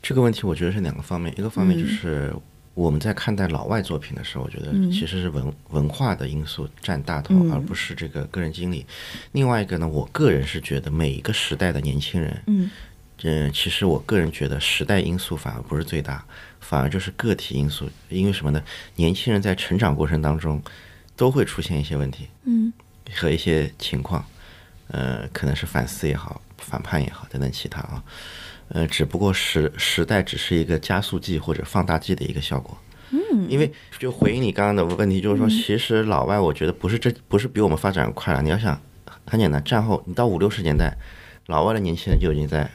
这个问题我觉得是两个方面，一个方面就是。我们在看待老外作品的时候，我觉得其实是文文化的因素占大头，而不是这个个人经历。另外一个呢，我个人是觉得每一个时代的年轻人，嗯，其实我个人觉得时代因素反而不是最大，反而就是个体因素。因为什么呢？年轻人在成长过程当中都会出现一些问题，嗯，和一些情况，呃，可能是反思也好，反叛也好，等等其他啊。呃，只不过时时代只是一个加速剂或者放大剂的一个效果。嗯，因为就回应你刚刚的问题，就是说，其实老外我觉得不是这不是比我们发展快了。你要想，很简单，战后你到五六十年代，老外的年轻人就已经在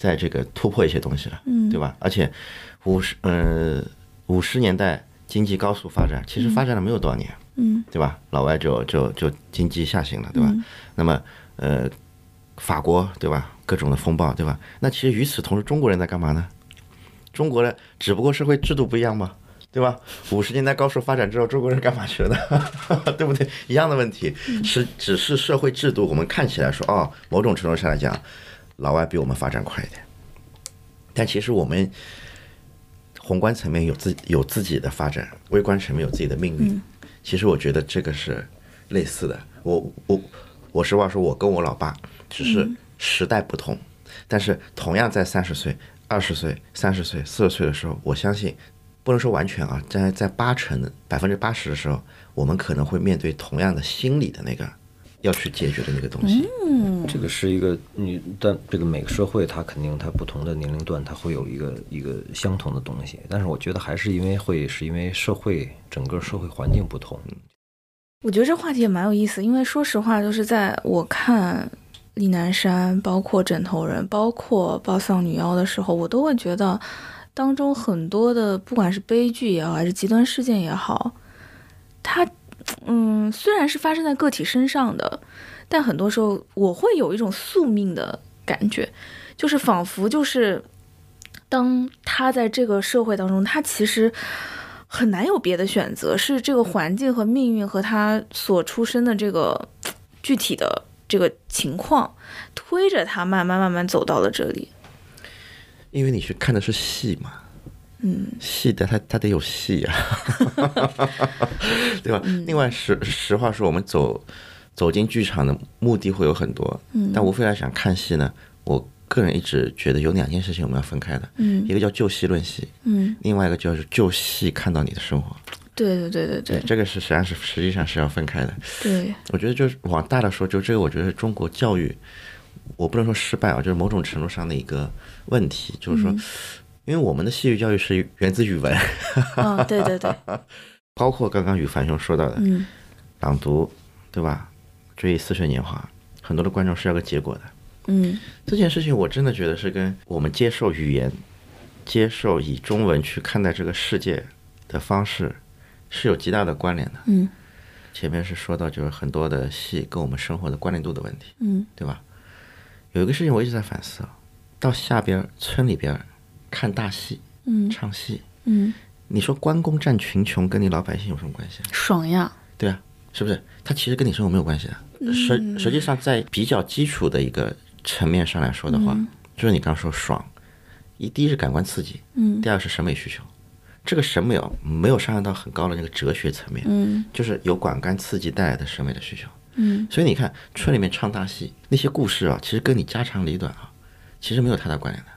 在这个突破一些东西了，嗯，对吧？而且五十呃五十年代经济高速发展，其实发展了没有多少年，嗯，对吧？老外就就就经济下行了，对吧？那么呃。法国对吧？各种的风暴对吧？那其实与此同时，中国人在干嘛呢？中国人只不过社会制度不一样嘛，对吧？五十年代高速发展之后，中国人干嘛去了呢？对不对？一样的问题，是只是社会制度，我们看起来说哦，某种程度上来讲，老外比我们发展快一点，但其实我们宏观层面有自有自己的发展，微观层面有自己的命运。其实我觉得这个是类似的。我我我实话说，我跟我老爸。只是时代不同，但是同样在三十岁、二十岁、三十岁、四十岁的时候，我相信不能说完全啊，在在八成百分之八十的时候，我们可能会面对同样的心理的那个要去解决的那个东西。嗯，这个是一个你，但这个每个社会它肯定它不同的年龄段它会有一个一个相同的东西，但是我觉得还是因为会是因为社会整个社会环境不同。我觉得这话题也蛮有意思，因为说实话，就是在我看。李南山，包括枕头人，包括暴丧女妖的时候，我都会觉得当中很多的，不管是悲剧也好，还是极端事件也好，它，嗯，虽然是发生在个体身上的，但很多时候我会有一种宿命的感觉，就是仿佛就是当他在这个社会当中，他其实很难有别的选择，是这个环境和命运和他所出生的这个具体的。这个情况推着他慢慢慢慢走到了这里，因为你是看的是戏嘛，嗯，戏的他他得有戏呀，对吧？另外实实话说，我们走走进剧场的目的会有很多，嗯但无非来想看戏呢，我个人一直觉得有两件事情我们要分开的，嗯一个叫就戏论戏，嗯，另外一个就是就戏看到你的生活。对对对对对这个是实际上是实际上是要分开的。对，我觉得就是往大的说，就这个，我觉得是中国教育，我不能说失败啊，就是某种程度上的一个问题，就是说，因为我们的戏剧教育是源自语文，嗯，对对对，包括刚刚羽凡兄说到的嗯朗读，对吧？追忆似水年华，很多的观众是要个结果的。嗯这件事情我真的觉得是跟我们接受语言、接受以中文去看待这个世界的方式是有极大的关联的。嗯前面是说到就是很多的戏跟我们生活的关联度的问题，嗯对吧？有一个事情我一直在反思啊，到下边村里边儿看大戏、嗯唱戏，嗯，你说关公战群雄跟你老百姓有什么关系啊？爽呀，对啊，是不是？他其实跟你生活没有关系的。实实际上，在比较基础的一个层面上来说的话，就是你刚说爽，一第一是感官刺激，嗯第二是审美需求。这个审美哦，没有上升到很高的那个哲学层面，嗯就是有感官刺激带来的审美的需求。嗯所以你看，村里面唱大戏那些故事啊，其实跟你家长里短啊，其实没有太大关联的。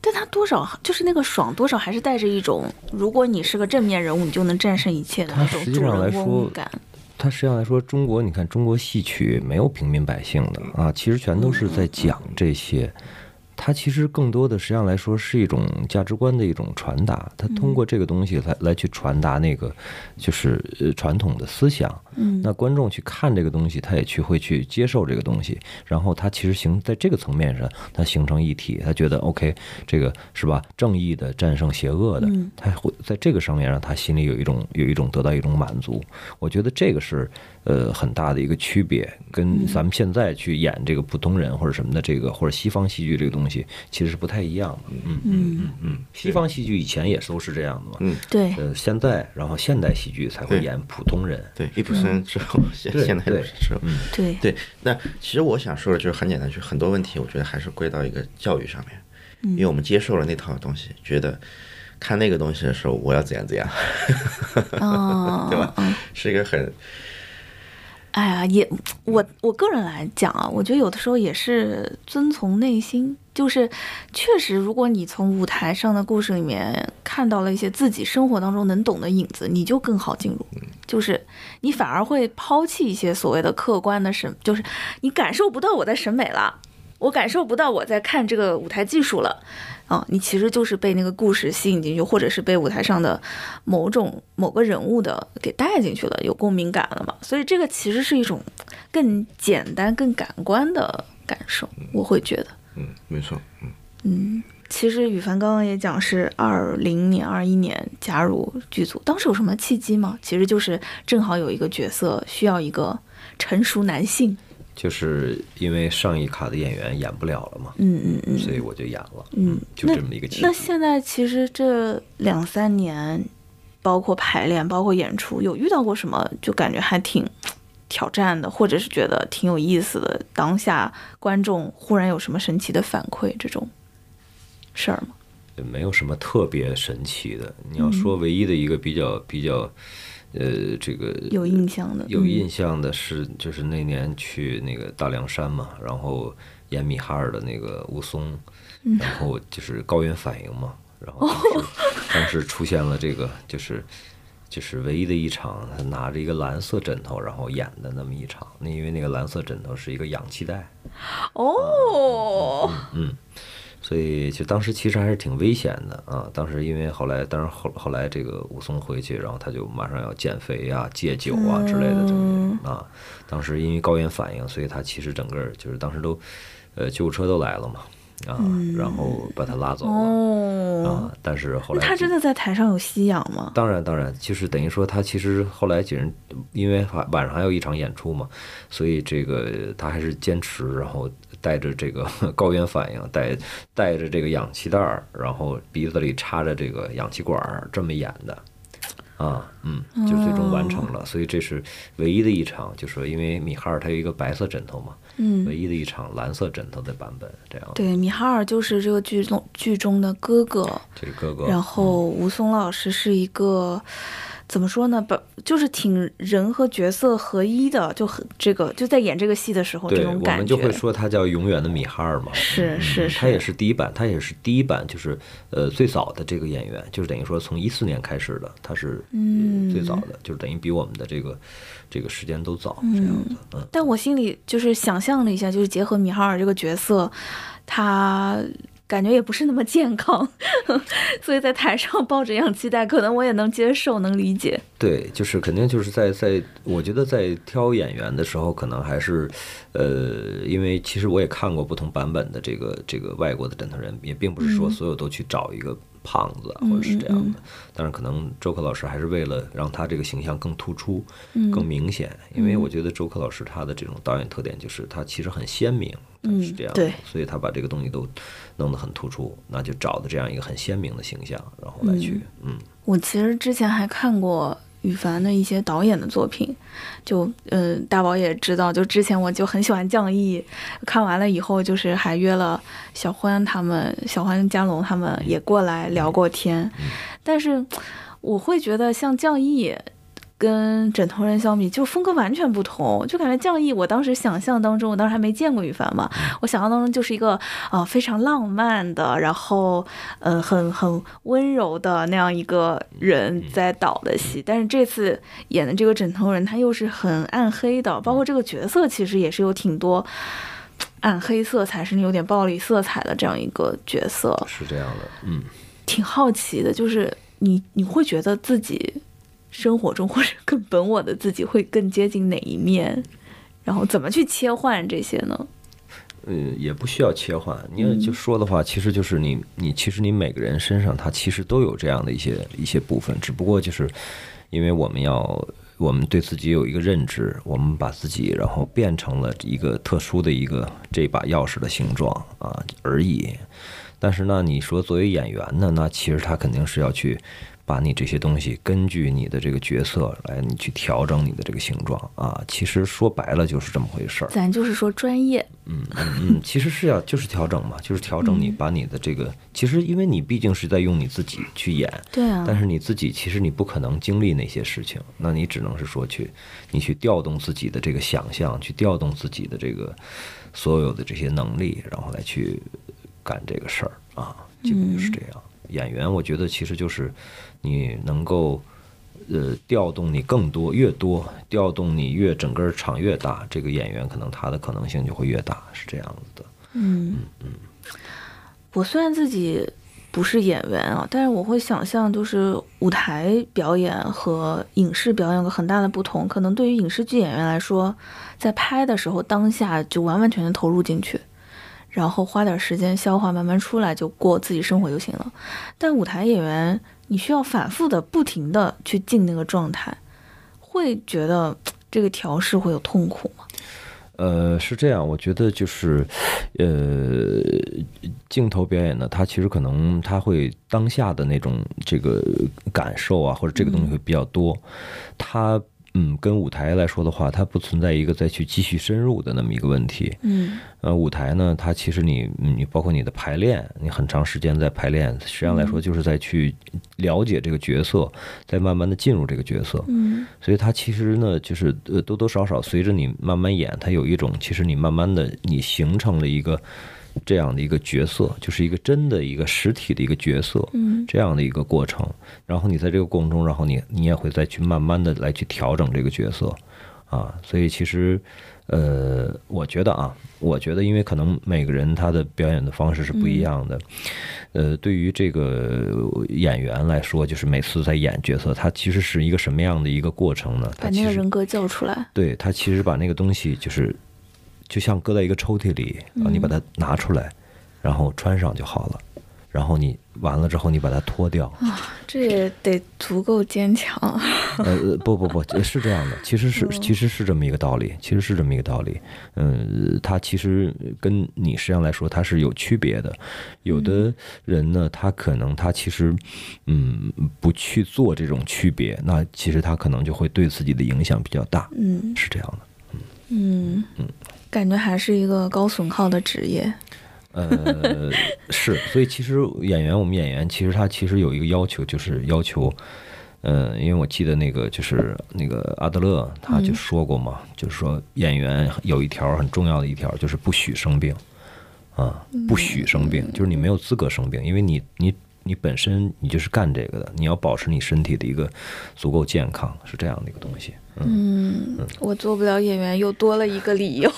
但他多少就是那个爽，多少还是带着一种，如果你是个正面人物，你就能战胜一切的那种主人上来说翁感。他实际上来说，中国你看中国戏曲没有平民百姓的啊，其实全都是在讲这些。它其实更多的实际上来说是一种价值观的一种传达，它通过这个东西来来去传达那个就是呃传统的思想。嗯那观众去看这个东西，他也去会去接受这个东西，然后他其实形在这个层面上，他形成一体，他觉得 OK，这个是吧？正义的战胜邪恶的，嗯他会在这个上面让他心里有一种有一种得到一种满足。我觉得这个是呃很大的一个区别，跟咱们现在去演这个普通人或者什么的这个或者西方戏剧这个东西其实是不太一样的。嗯嗯，嗯，西方戏剧以前也都是这样的嘛。嗯，对，呃，现在然后现代戏剧才会演普通人。对，易卜生之后，现对现代对。之后，嗯。对，对，那其实我想说的就是很简单，就是很多问题，我觉得还是归到一个教育上面，因为我们接受了那套东西，觉得看那个东西的时候，我要怎样怎样，啊，对吧？嗯是一个很哎呀，也我我个人来讲啊，我觉得有的时候也是遵从内心，就是确实，如果你从舞台上的故事里面看到了一些自己生活当中能懂的影子，你就更好进入，就是你反而会抛弃一些所谓的客观的审，就是你感受不到我在审美了。我感受不到我在看这个舞台技术了，啊，你其实就是被那个故事吸引进去，或者是被舞台上的某种某个人物的给带进去了，有共鸣感了嘛？所以这个其实是一种更简单、更感官的感受，我会觉得，嗯，没错，嗯，嗯。其实羽凡刚刚也讲是二零年、二一年加入剧组，当时有什么契机吗？其实就是正好有一个角色需要一个成熟男性，就是因为上一卡的演员演不了了嘛，嗯嗯嗯，所以我就演了，嗯，就这么一个契机。那现在其实这两三年，包括排练，包括演出，有遇到过什么就感觉还挺挑战的，或者是觉得挺有意思的？当下观众忽然有什么神奇的反馈这种事儿吗？没有什么特别神奇的。你要嗯说唯一的一个比较比较，呃，这个有印象的，有嗯印象的是，就是那年去那个大凉山嘛，然后演米哈尔的那个雾松，嗯然后就是高原反应嘛，然后当时当时出现了这个就是。就是唯一的一场，他拿着一个蓝色枕头，然后演的那么一场。那因为那个蓝色枕头是一个氧气袋，哦，嗯，所以就当时其实还是挺危险的啊。当时因为后来，当然后后来这个武松回去，然后他就马上要减肥啊、戒酒啊之类的这么啊。当时因为高原反应，所以他其实整个就是当时都，呃，救护车都来了嘛啊，然后把他拉走了哦，啊。但是后来他真的在台上有吸氧吗？当然，当然，就是等于说他其实后来几人，因为晚晚上还有一场演出嘛，所以这个他还是坚持，然后带着这个 高原反应，带带着这个氧气袋儿，然后鼻子里插着这个氧气管儿，这么演的。啊，嗯，就最终完成了，所以这是唯一的一场，就是因为米哈尔他有一个白色枕头嘛，嗯。唯，一的一场蓝色枕头的版本，这样，对，米哈尔就是这个剧中剧中的哥哥，就是哥哥，然后吴松老师是一个怎么说呢？把就是挺人和角色合一的，就很这个就在演这个戏的时候这，种感觉，我们就会说他叫永远的米哈尔嘛。是是是，他也是第一版，他也是第一版，就是呃最早的这个演员，就是等于说从一四年开始的，他是呃嗯最早的，就是等于比我们的这个这个时间都早这样子。嗯，但我心里就是想象了一下，就是结合米哈尔这个角色，他感觉也不是那么健康，所以在台上抱着一样期待，可能我也能接受，能理解。对，就是肯定就是在在，我觉得在挑演员的时候，可能还是，呃，因为其实我也看过不同版本的这个这个外国的枕头人，也并不是说所有都去找一个胖子啊或者是这样的，但是可能周克老师还是为了让他这个形象更突出、更明显，因为我觉得周克老师他的这种导演特点就是他其实很鲜明，嗯是这样的，对。所以他把这个东西都弄得很突出，那就找的这样一个很鲜明的形象，然后来去，嗯。我其实之前还看过羽凡的一些导演的作品，就呃大宝也知道，就之前我就很喜欢降义，看完了以后就是还约了小欢他们，小欢佳龙他们也过来聊过天，但是我会觉得像降艺。跟枕头人相比，就风格完全不同，就感觉降义，我当时想象当中，我当时还没见过羽凡嘛，我想象当中就是一个啊、呃非常浪漫的，然后呃很很温柔的那样一个人在导的戏，但是这次演的这个枕头人，他又是很暗黑的，包括这个角色其实也是有挺多暗黑色彩，甚至有点暴力色彩的这样一个角色，是这样的，嗯。挺好奇的，就是你你会觉得自己生活中 或者更本我的自己会更接近哪一面，然后怎么去切换这些呢？呃，也不需要切换。你要就说的话，其实就是你，你其实你每个人身上，他其实都有这样的一些一些部分，只不过就是因为我们要，我们对自己有一个认知，我们把自己然后变成了一个特殊的一个这把钥匙的形状啊而已。但是呢，你说作为演员呢，那其实他肯定是要去把你这些东西根据你的这个角色来，你去调整你的这个形状啊。其实说白了就是这么回事儿。咱就是说专业，嗯嗯嗯，其实是要就是调整嘛，就是调整你把你的这个，其实因为你毕竟是在用你自己去演，对啊，但是你自己其实你不可能经历那些事情，那你只能是说去，你去调动自己的这个想象，去调动自己的这个所有的这些能力，然后来去干这个事儿啊，基本就是这样。演员，我觉得其实就是你能够。呃，调动你更多，越多，调动你越整个场越大，这个演员可能他的可能性就会越大，是这样子的。嗯嗯我虽然自己不是演员啊，但是我会想象，就是舞台表演和影视表演有个很大的不同。可能对于影视剧演员来说，在拍的时候当下就完完全全投入进去，然后花点时间消化，慢慢出来就过自己生活就行了。但舞台演员，你需要反复的、不停的去进那个状态，会觉得这个调试会有痛苦吗？呃，是这样，我觉得就是，呃，镜头表演呢，它其实可能它会当下的那种这个感受啊，或者这个东西会比较多，它嗯，跟舞台来说的话，它不存在一个再去继续深入的那么一个问题。嗯呃，舞台呢，它其实你嗯你包括你的排练，你很长时间在排练，实际上来说就是在去了解这个角色，再慢慢的进入这个角色。嗯所以它其实呢，就是呃多多少少随着你慢慢演，它有一种其实你慢慢的你形成了一个这样的一个角色，就是一个真的一个实体的一个角色，嗯这样的一个过程。然后你在这个过程中，然后你你也会再去慢慢的来去调整这个角色啊。所以其实呃，我觉得啊，我觉得因为可能每个人他的表演的方式是不一样的。呃，对于这个演员来说，就是每次在演角色，他其实是一个什么样的一个过程呢？把那个人格叫出来。对他其实把那个东西就是，就像搁在一个抽屉里然后，你把它拿出来，然后穿上就好了。然后你完了之后，你把它脱掉啊。这也得足够坚强。呃，呃不不不，是这样的，其实是其实是这么一个道理，其实是这么一个道理。嗯，它其实跟你实际上来说，它是有区别的。有的人呢，他可能他其实嗯不去做这种区别，那其实他可能就会对自己的影响比较大，嗯是这样的。嗯嗯嗯感觉还是一个高损耗的职业。呃，是，所以其实演员，我们演员其实他其实有一个要求，就是要求，呃，因为我记得那个就是那个阿德勒他就说过嘛，就是说演员有一条很重要的一条就是不许生病啊，不许生病，就是你没有资格生病，因为你你你本身你就是干这个的，你要保持你身体的一个足够健康，是这样的一个东西。嗯，我做不了演员，又多了一个理由。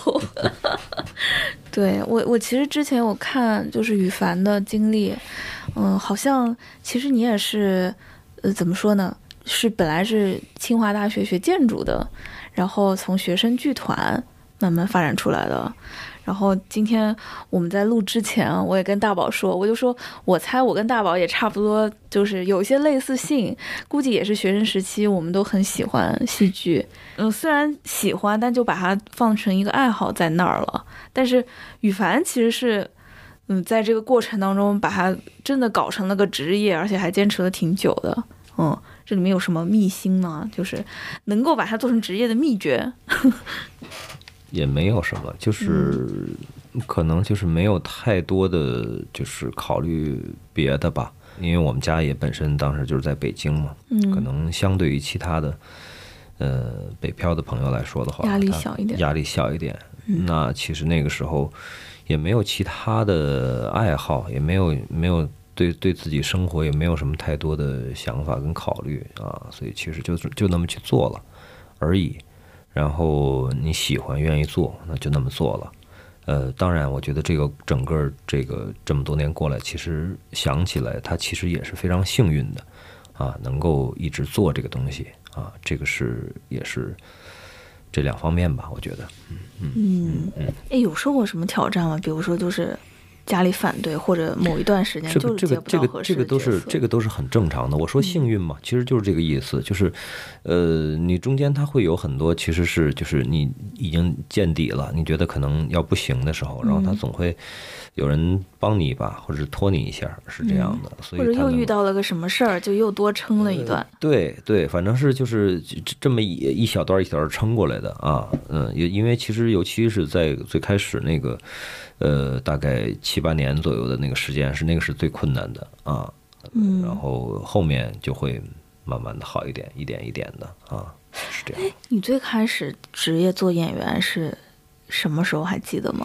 对我，我其实之前我看就是羽凡的经历，嗯，好像其实你也是，呃，怎么说呢？是本来是清华大学学建筑的，然后从学生剧团慢慢发展出来的。然后今天我们在录之前，我也跟大宝说，我就说我猜我跟大宝也差不多，就是有一些类似性，估计也是学生时期我们都很喜欢戏剧。嗯，虽然喜欢，但就把它放成一个爱好在那儿了。但是羽凡其实是，嗯，在这个过程当中把它真的搞成了个职业，而且还坚持了挺久的。嗯，这里面有什么秘辛吗？就是能够把它做成职业的秘诀。也没有什么，就是可能就是没有太多的就是考虑别的吧，因为我们家也本身当时就是在北京嘛，嗯。可能相对于其他的呃北漂的朋友来说的话，压力小一点。压力小一点。那其实那个时候也没有其他的爱好，也没有没有对对自己生活也没有什么太多的想法跟考虑啊，所以其实就是就那么去做了而已。然后你喜欢愿意做，那就那么做了。呃，当然，我觉得这个整个这个这么多年过来，其实想起来，他其实也是非常幸运的啊，能够一直做这个东西啊，这个是也是这两方面吧，我觉得。嗯嗯嗯，哎，有受过什么挑战吗？比如说就是家里反对，或者某一段时间就是接这个这个不到合适这个都是这个都是很正常的。我说幸运嘛，其实就是这个意思，就是，呃，你中间它会有很多，其实是就是你已经见底了，你觉得可能要不行的时候，然后嗯他总会有人帮你一把，或者是拖你一下，是这样的。所以或者又遇到了个什么事儿，就又多撑了一段。对对，反正是就是这这么一一小段一小段撑过来的啊，嗯，也因为其实尤其是在最开始那个，呃，大概七八年左右的那个时间，是那个是最困难的啊，嗯然后后面就会慢慢的好一点，一点一点的啊，是这样。你最开始职业做演员是什么时候？还记得吗？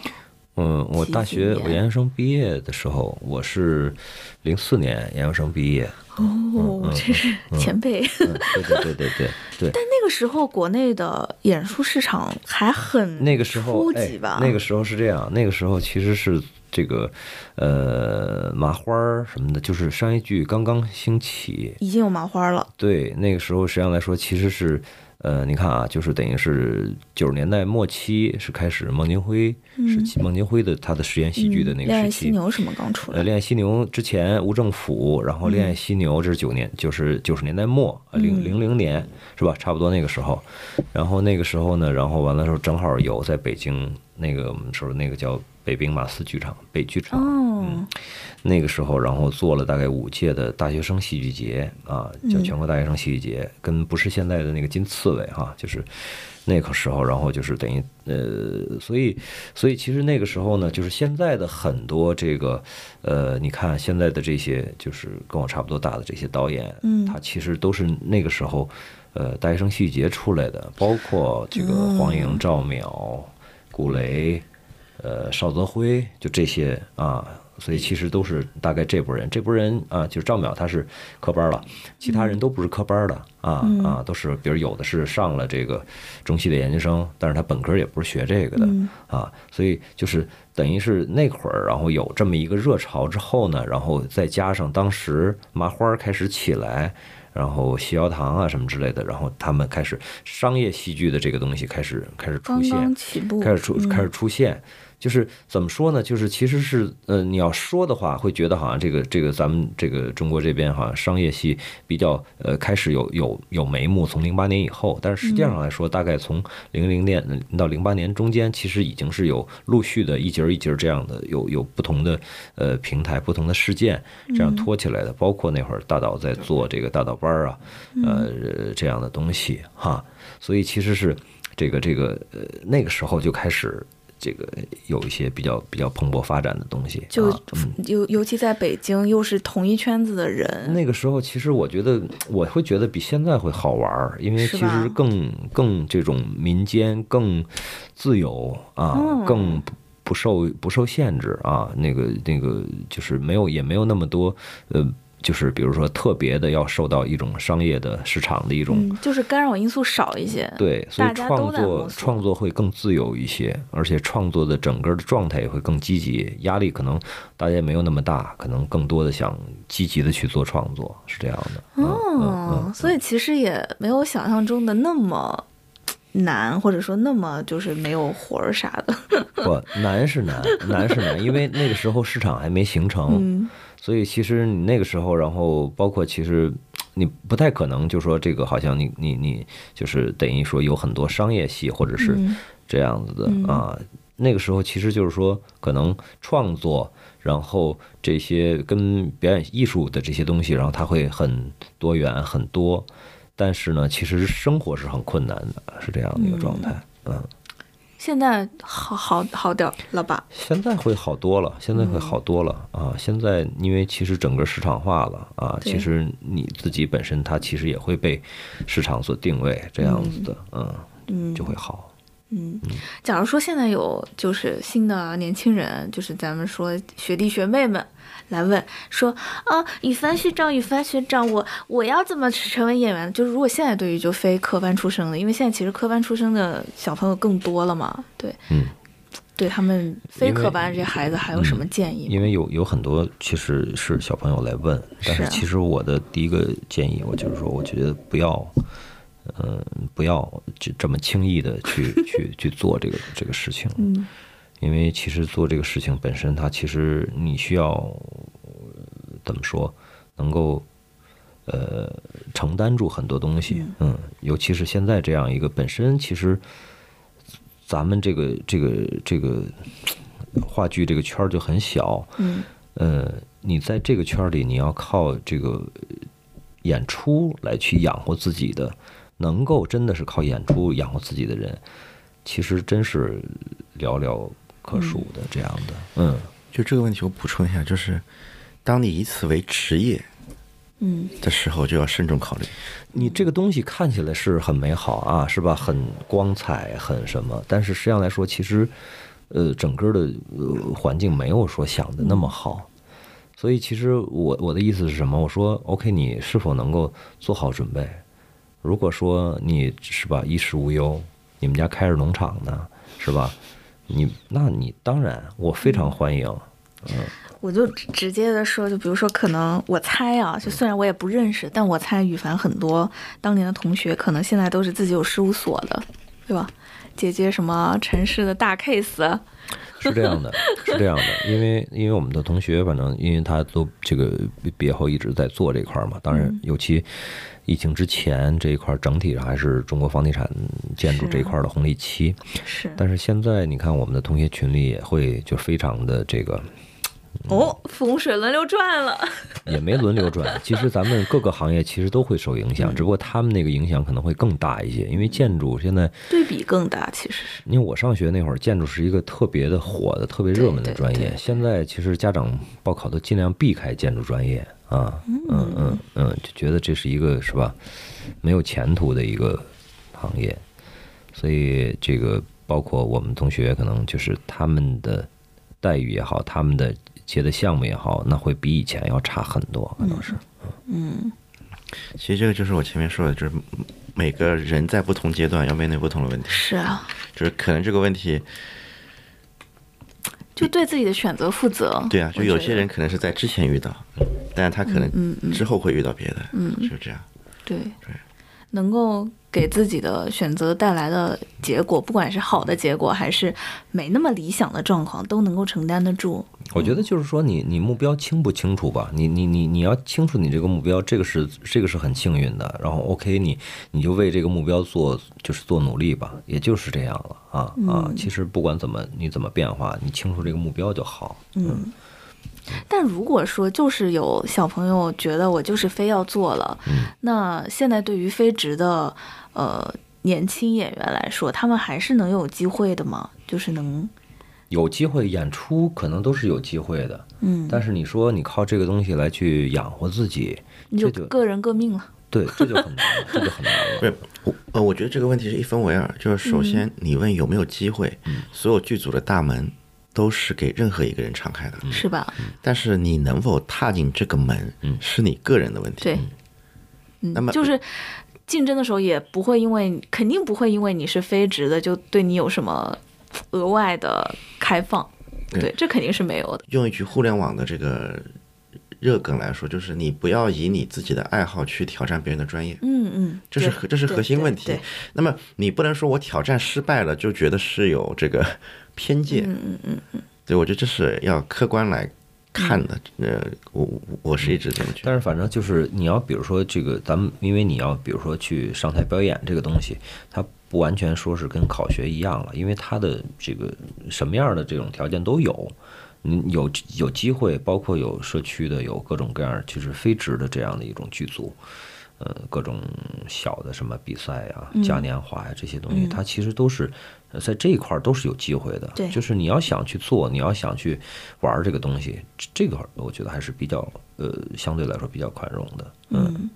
嗯，我大学我研究生毕业的时候，我是零四年研究生毕业，哦，这是前辈。嗯，对对对对对对。但那个时候国内的演出市场还很那个时候初哎级吧？那个时候是这样，那个时候其实是这个呃麻花儿什么的，就是商业剧刚刚兴起。已经有麻花了。对，那个时候实际上来说，其实是呃，你看啊，就是等于是九十年代末期是开始孟京辉时期，孟京辉的他的实验戏剧的那嗯恋爱犀个时期。牛什么刚出呃，恋爱犀牛之前无政府，然后恋爱犀牛这是九年，就是九十年代末，呃零零零年是吧？差不多那个时候，然后那个时候呢，然后完了之后正好有在北京那个我们说的那个叫北兵马司剧场北剧场，哦，那个时候然后做了大概五届的大学生戏剧节啊，叫全国大学生戏剧节，跟不是现在的那个金刺猬哈，就是。那个时候，然后就是等于呃，所以所以其实那个时候呢，就是现在的很多这个呃，你看现在的这些就是跟我差不多大的这些导演，嗯。他其实都是那个时候呃大学生戏剧节出来的，包括这个黄莹、赵淼、古雷，呃邵泽辉，就这些啊。所以其实都是大概这波人，这波人啊，就是赵淼他是科班了，其他人都不是科班的啊啊，都是比如有的是上了这个中戏的研究生，但是他本科也不是学这个的啊，所以就是等于是那会儿，然后有这么一个热潮之后呢，然后再加上当时麻花开始起来。然后西瑶堂啊什么之类的，然后他们开始商业戏剧的这个东西开始开始出刚现，刚起步，开始出嗯开始出现，就是怎么说呢？就是其实是呃，你要说的话，会觉得好像这个这个咱们这个中国这边好像商业系比较呃开始有有有眉目，从零八年以后，但是实际上来说，大概从零零年到零八年中间，其实已经是有陆续的一节儿一节儿这样的有有不同的呃平台、不同的事件这样拖起来的，包括那会儿大导在做这个大导班儿啊，呃这样的东西哈，所以其实是这个这个呃那个时候就开始。这个有一些比较比较蓬勃发展的东西。就尤尤其在北京，又是同一圈子的人，那个时候，其实我觉得我会觉得比现在会好玩儿，因为其实更更这种民间更自由啊，嗯。更不不受不受限制啊，那个那个就是没有也没有那么多呃，就是比如说特别的要受到一种商业的市场的一种嗯，就是干扰因素少一些。对，所以创作创作会更自由一些，而且创作的整个的状态也会更积极，压力可能大家也没有那么大，可能更多的想积极的去做创作，是这样的。哦嗯，所以其实也没有想象中的那么难，或者说那么就是没有活儿啥的。不难是难，难是难，因为那个时候市场还没形成，嗯所以其实你那个时候，然后包括其实你不太可能就说这个好像你你你就是等于说有很多商业戏或者是嗯这样子的嗯啊。那个时候其实就是说可能创作，然后这些跟表演艺术的这些东西，然后它会很多元很多，但是呢，其实生活是很困难的，是这样的一个状态。嗯，现在好好好点儿了吧？现在会好多了，现在会好多了、啊！现在因为其实整个市场化了啊，其实你自己本身它其实也会被市场所定位这样子的，嗯，嗯，就会好。嗯，假如说现在有就是新的年轻人，就是咱们说学弟学妹们来问说啊，羽凡学长，羽凡学长，我我要怎么成为演员？就是如果现在对于就非科班出生的，因为现在其实科班出生的小朋友更多了嘛，对，嗯，对他们非科班这孩子还有什么建议吗？因为有有很多其实是小朋友来问，但是其实我的第一个建议，我就是说，我觉得不要，嗯、不要就这么轻易的去去去做这个这个事情，嗯因为其实做这个事情本身，它其实你需要呃怎么说，能够呃承担住很多东西，嗯，尤其是现在这样一个本身其实咱们这个这个这个话剧这个圈儿就很小，嗯。呃，你在这个圈儿里，你要靠这个演出来去养活自己的，能够真的是靠演出养活自己的人，其实真是寥寥可数的这样的。嗯，就这个问题，我补充一下，就是当你以此为职业嗯的时候，就要慎重考虑。你这个东西看起来是很美好啊，是吧？很光彩，很什么？但是实际上来说，其实呃，整个的呃环境没有说想的那么好。所以其实我我的意思是什么？我说 OK，你是否能够做好准备？如果说你是吧衣食无忧，你们家开着农场呢，是吧？你那你当然我非常欢迎。嗯我就直直接的说，就比如说，可能我猜啊，就虽然我也不认识，但我猜羽凡很多当年的同学，可能现在都是自己有事务所的，对吧？姐姐什么城市的大 case，是这样的，是这样的，因为因为我们的同学，反正因为他都这个毕毕业后一直在做这块儿嘛，当然嗯。尤其疫情之前这一块儿整体上还是中国房地产建筑这一块儿的红利期，是。但是现在你看我们的同学群里也会就非常的这个哦，风水轮流转了，也没轮流转，其实咱们各个行业其实都会受影嗯响，只不过他们那个影响可能会更大一些，因为建筑现在。对比更大，其实是，因为我上学那会儿，建筑是一个特别的火的、特别热门的专业对。现在其实家长报考都尽量避开建筑专业啊，嗯嗯嗯，就觉得这是一个是吧，没有前途的一个行业。所以这个包括我们同学，可能就是他们的待遇也好，他们的接的项目也好，那会比以前要差很多，可能是。嗯，其实这个就是我前面说的，就是每个人在不同阶段要面对不同的问题，是啊，就是可能这个问题，就对自己的选择负责。对啊，就有些人可能是在之前遇到，但是他可能之后会遇到别的，嗯。就是这样。对，能够给自己的选择带来的结果，不管是好的结果还是没那么理想的状况，都能够承担得住。我觉得就是说你，你目标清不清楚吧？你你你你要清楚你这个目标，这个是这个是很幸运的。然后 OK，你你就为这个目标做就是做努力吧，也就是这样了啊啊！嗯其实不管怎么你怎么变化，你清楚这个目标就好。嗯，但如果说就是有小朋友觉得我就是非要做了，嗯那现在对于非职的呃年轻演员来说，他们还是能有机会的吗？就是能有机会演出，可能都是有机会的。嗯，但是你说你靠这个东西来去养活自己，你这就就各人各命了。对，这就很难了，这就很难了。不是我呃，我觉得这个问题是一分为二，就是首先你问有没有机会，所有剧组的大门都是给任何一个人敞开的，是吧？但是你能否踏进这个门，是你个人的问题。对，嗯那么就是竞争的时候也不会因为肯定不会因为你是非职的就对你有什么额外的开放，对对，这肯定是没有的。用一句互联网的这个热梗来说，就是你不要以你自己的爱好去挑战别人的专业。嗯嗯，这是对这是核心问题。那么你不能说我挑战失败了就觉得是有这个偏见，嗯嗯嗯嗯，对我觉得这是要客观来看的。呃，我我我是一直这么觉得。但是反正就是你要比如说这个，咱们因为你要比如说去上台表演这个东西，它不完全说是跟考学一样了，因为它的这个什么样的这种条件都有。你有有机会，包括有社区的，有各种各样就是非职的这样的一种剧组，呃，各种小的什么比赛呀、嘉年华呀这些东西，它其实都是呃在这一块儿都是有机会的。对就是你要想去做，你要想去玩儿这个东西，这这个我觉得还是比较呃相对来说比较宽容的。嗯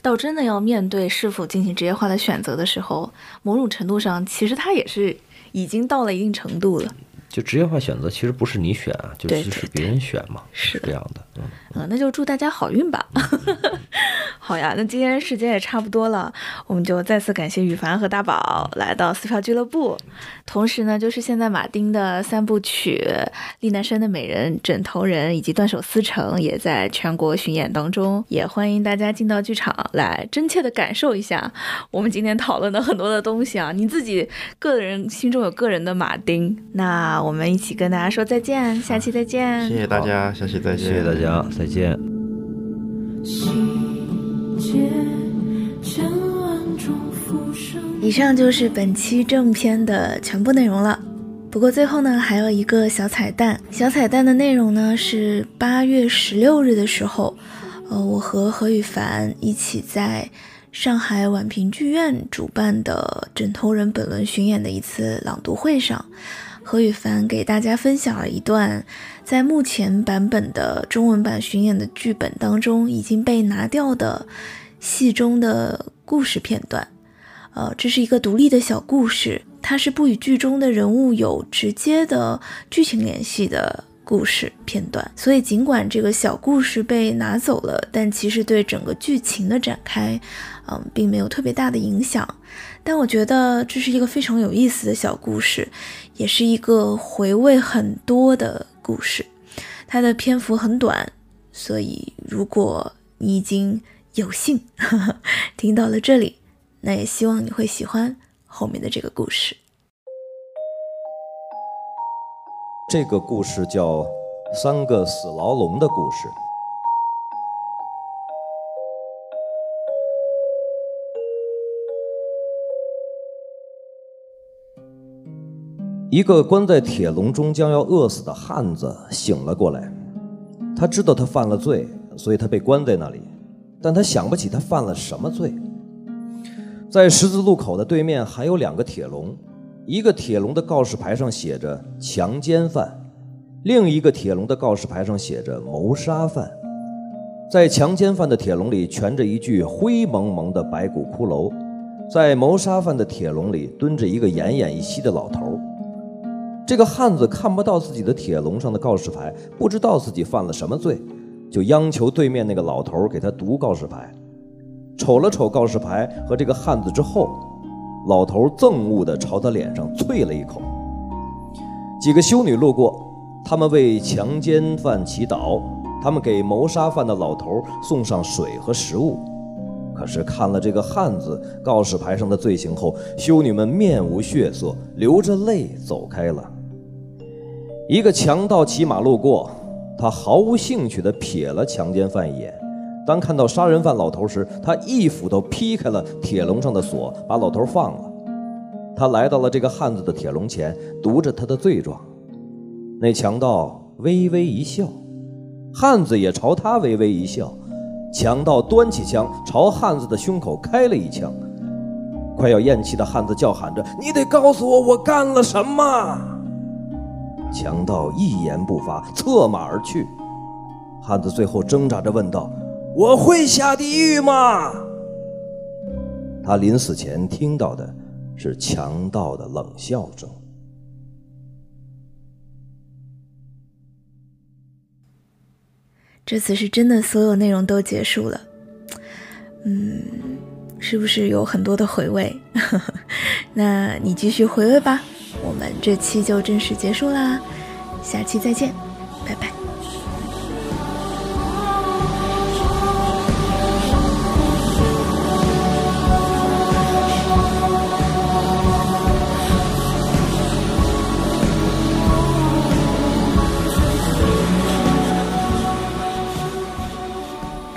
到真的要面对是否进行职业化的选择的时候，某种程度上，其实它也是已经到了一定程度了。就职业化选择其实不是你选啊，就是是别人选嘛，是这样的。嗯，嗯，那就祝大家好运吧。好呀，那今天时间也差不多了，我们就再次感谢羽凡和大宝来到撕票俱乐部。同时呢，就是现在马丁的三部曲《丽南山的美人》《枕头人》以及《断手思成》也在全国巡演当中，也欢迎大家进到剧场来真切的感受一下我们今天讨论的很多的东西啊。你自己个人心中有个人的马丁，那我们一起跟大家说再见，下期再见。谢谢大家，下期再见。谢谢大家，再见。细节千万种浮生。以上就是本期正片的全部内容了。不过最后呢，还有一个小彩蛋。小彩蛋的内容呢是八月十六日的时候，呃，我和何羽凡一起在上海宛平剧院主办的《枕头人》本轮巡演的一次朗读会上，何羽凡给大家分享了一段在目前版本的中文版巡演的剧本当中已经被拿掉的戏中的故事片段。呃，这是一个独立的小故事，它是不与剧中的人物有直接的剧情联系的故事片段。所以，尽管这个小故事被拿走了，但其实对整个剧情的展开，嗯，并没有特别大的影响。但我觉得这是一个非常有意思的小故事，也是一个回味很多的故事。它的篇幅很短，所以如果你已经有幸 听到了这里，那也希望你会喜欢后面的这个故事。这个故事叫《三个死牢笼的故事》。一个关在铁笼中将要饿死的汉子醒了过来，他知道他犯了罪，所以他被关在那里，但他想不起他犯了什么罪。在十字路口的对面还有两个铁笼，一个铁笼的告示牌上写着“强奸犯”，另一个铁笼的告示牌上写着“谋杀犯”。在强奸犯的铁笼里蜷着一具灰蒙蒙的白骨骷髅，在谋杀犯的铁笼里蹲着一个奄奄一息的老头儿。这个汉子看不到自己的铁笼上的告示牌，不知道自己犯了什么罪，就央求对面那个老头给他读告示牌。瞅了瞅告示牌和这个汉子之后，老头憎恶地朝他脸上啐了一口。几个修女路过，他们为强奸犯祈祷，他们给谋杀犯的老头送上水和食物。可是看了这个汉子告示牌上的罪行后，修女们面无血色，流着泪走开了。一个强盗骑马路过，他毫无兴趣地瞥了强奸犯一眼。当看到杀人犯老头时，他一斧头劈开了铁笼上的锁，把老头放了。他来到了这个汉子的铁笼前，读着他的罪状。那强盗微微一笑，汉子也朝他微微一笑。强盗端起枪朝汉子的胸口开了一枪。快要咽气的汉子叫喊着：“你得告诉我，我干了什么？”强盗一言不发，策马而去。汉子最后挣扎着问道：“我会下地狱吗？”他临死前听到的是强盗的冷笑声。这次是真的，所有内容都结束了。嗯，是不是有很多的回味？那你继续回味吧。我们这期就正式结束啦，下期再见，拜拜。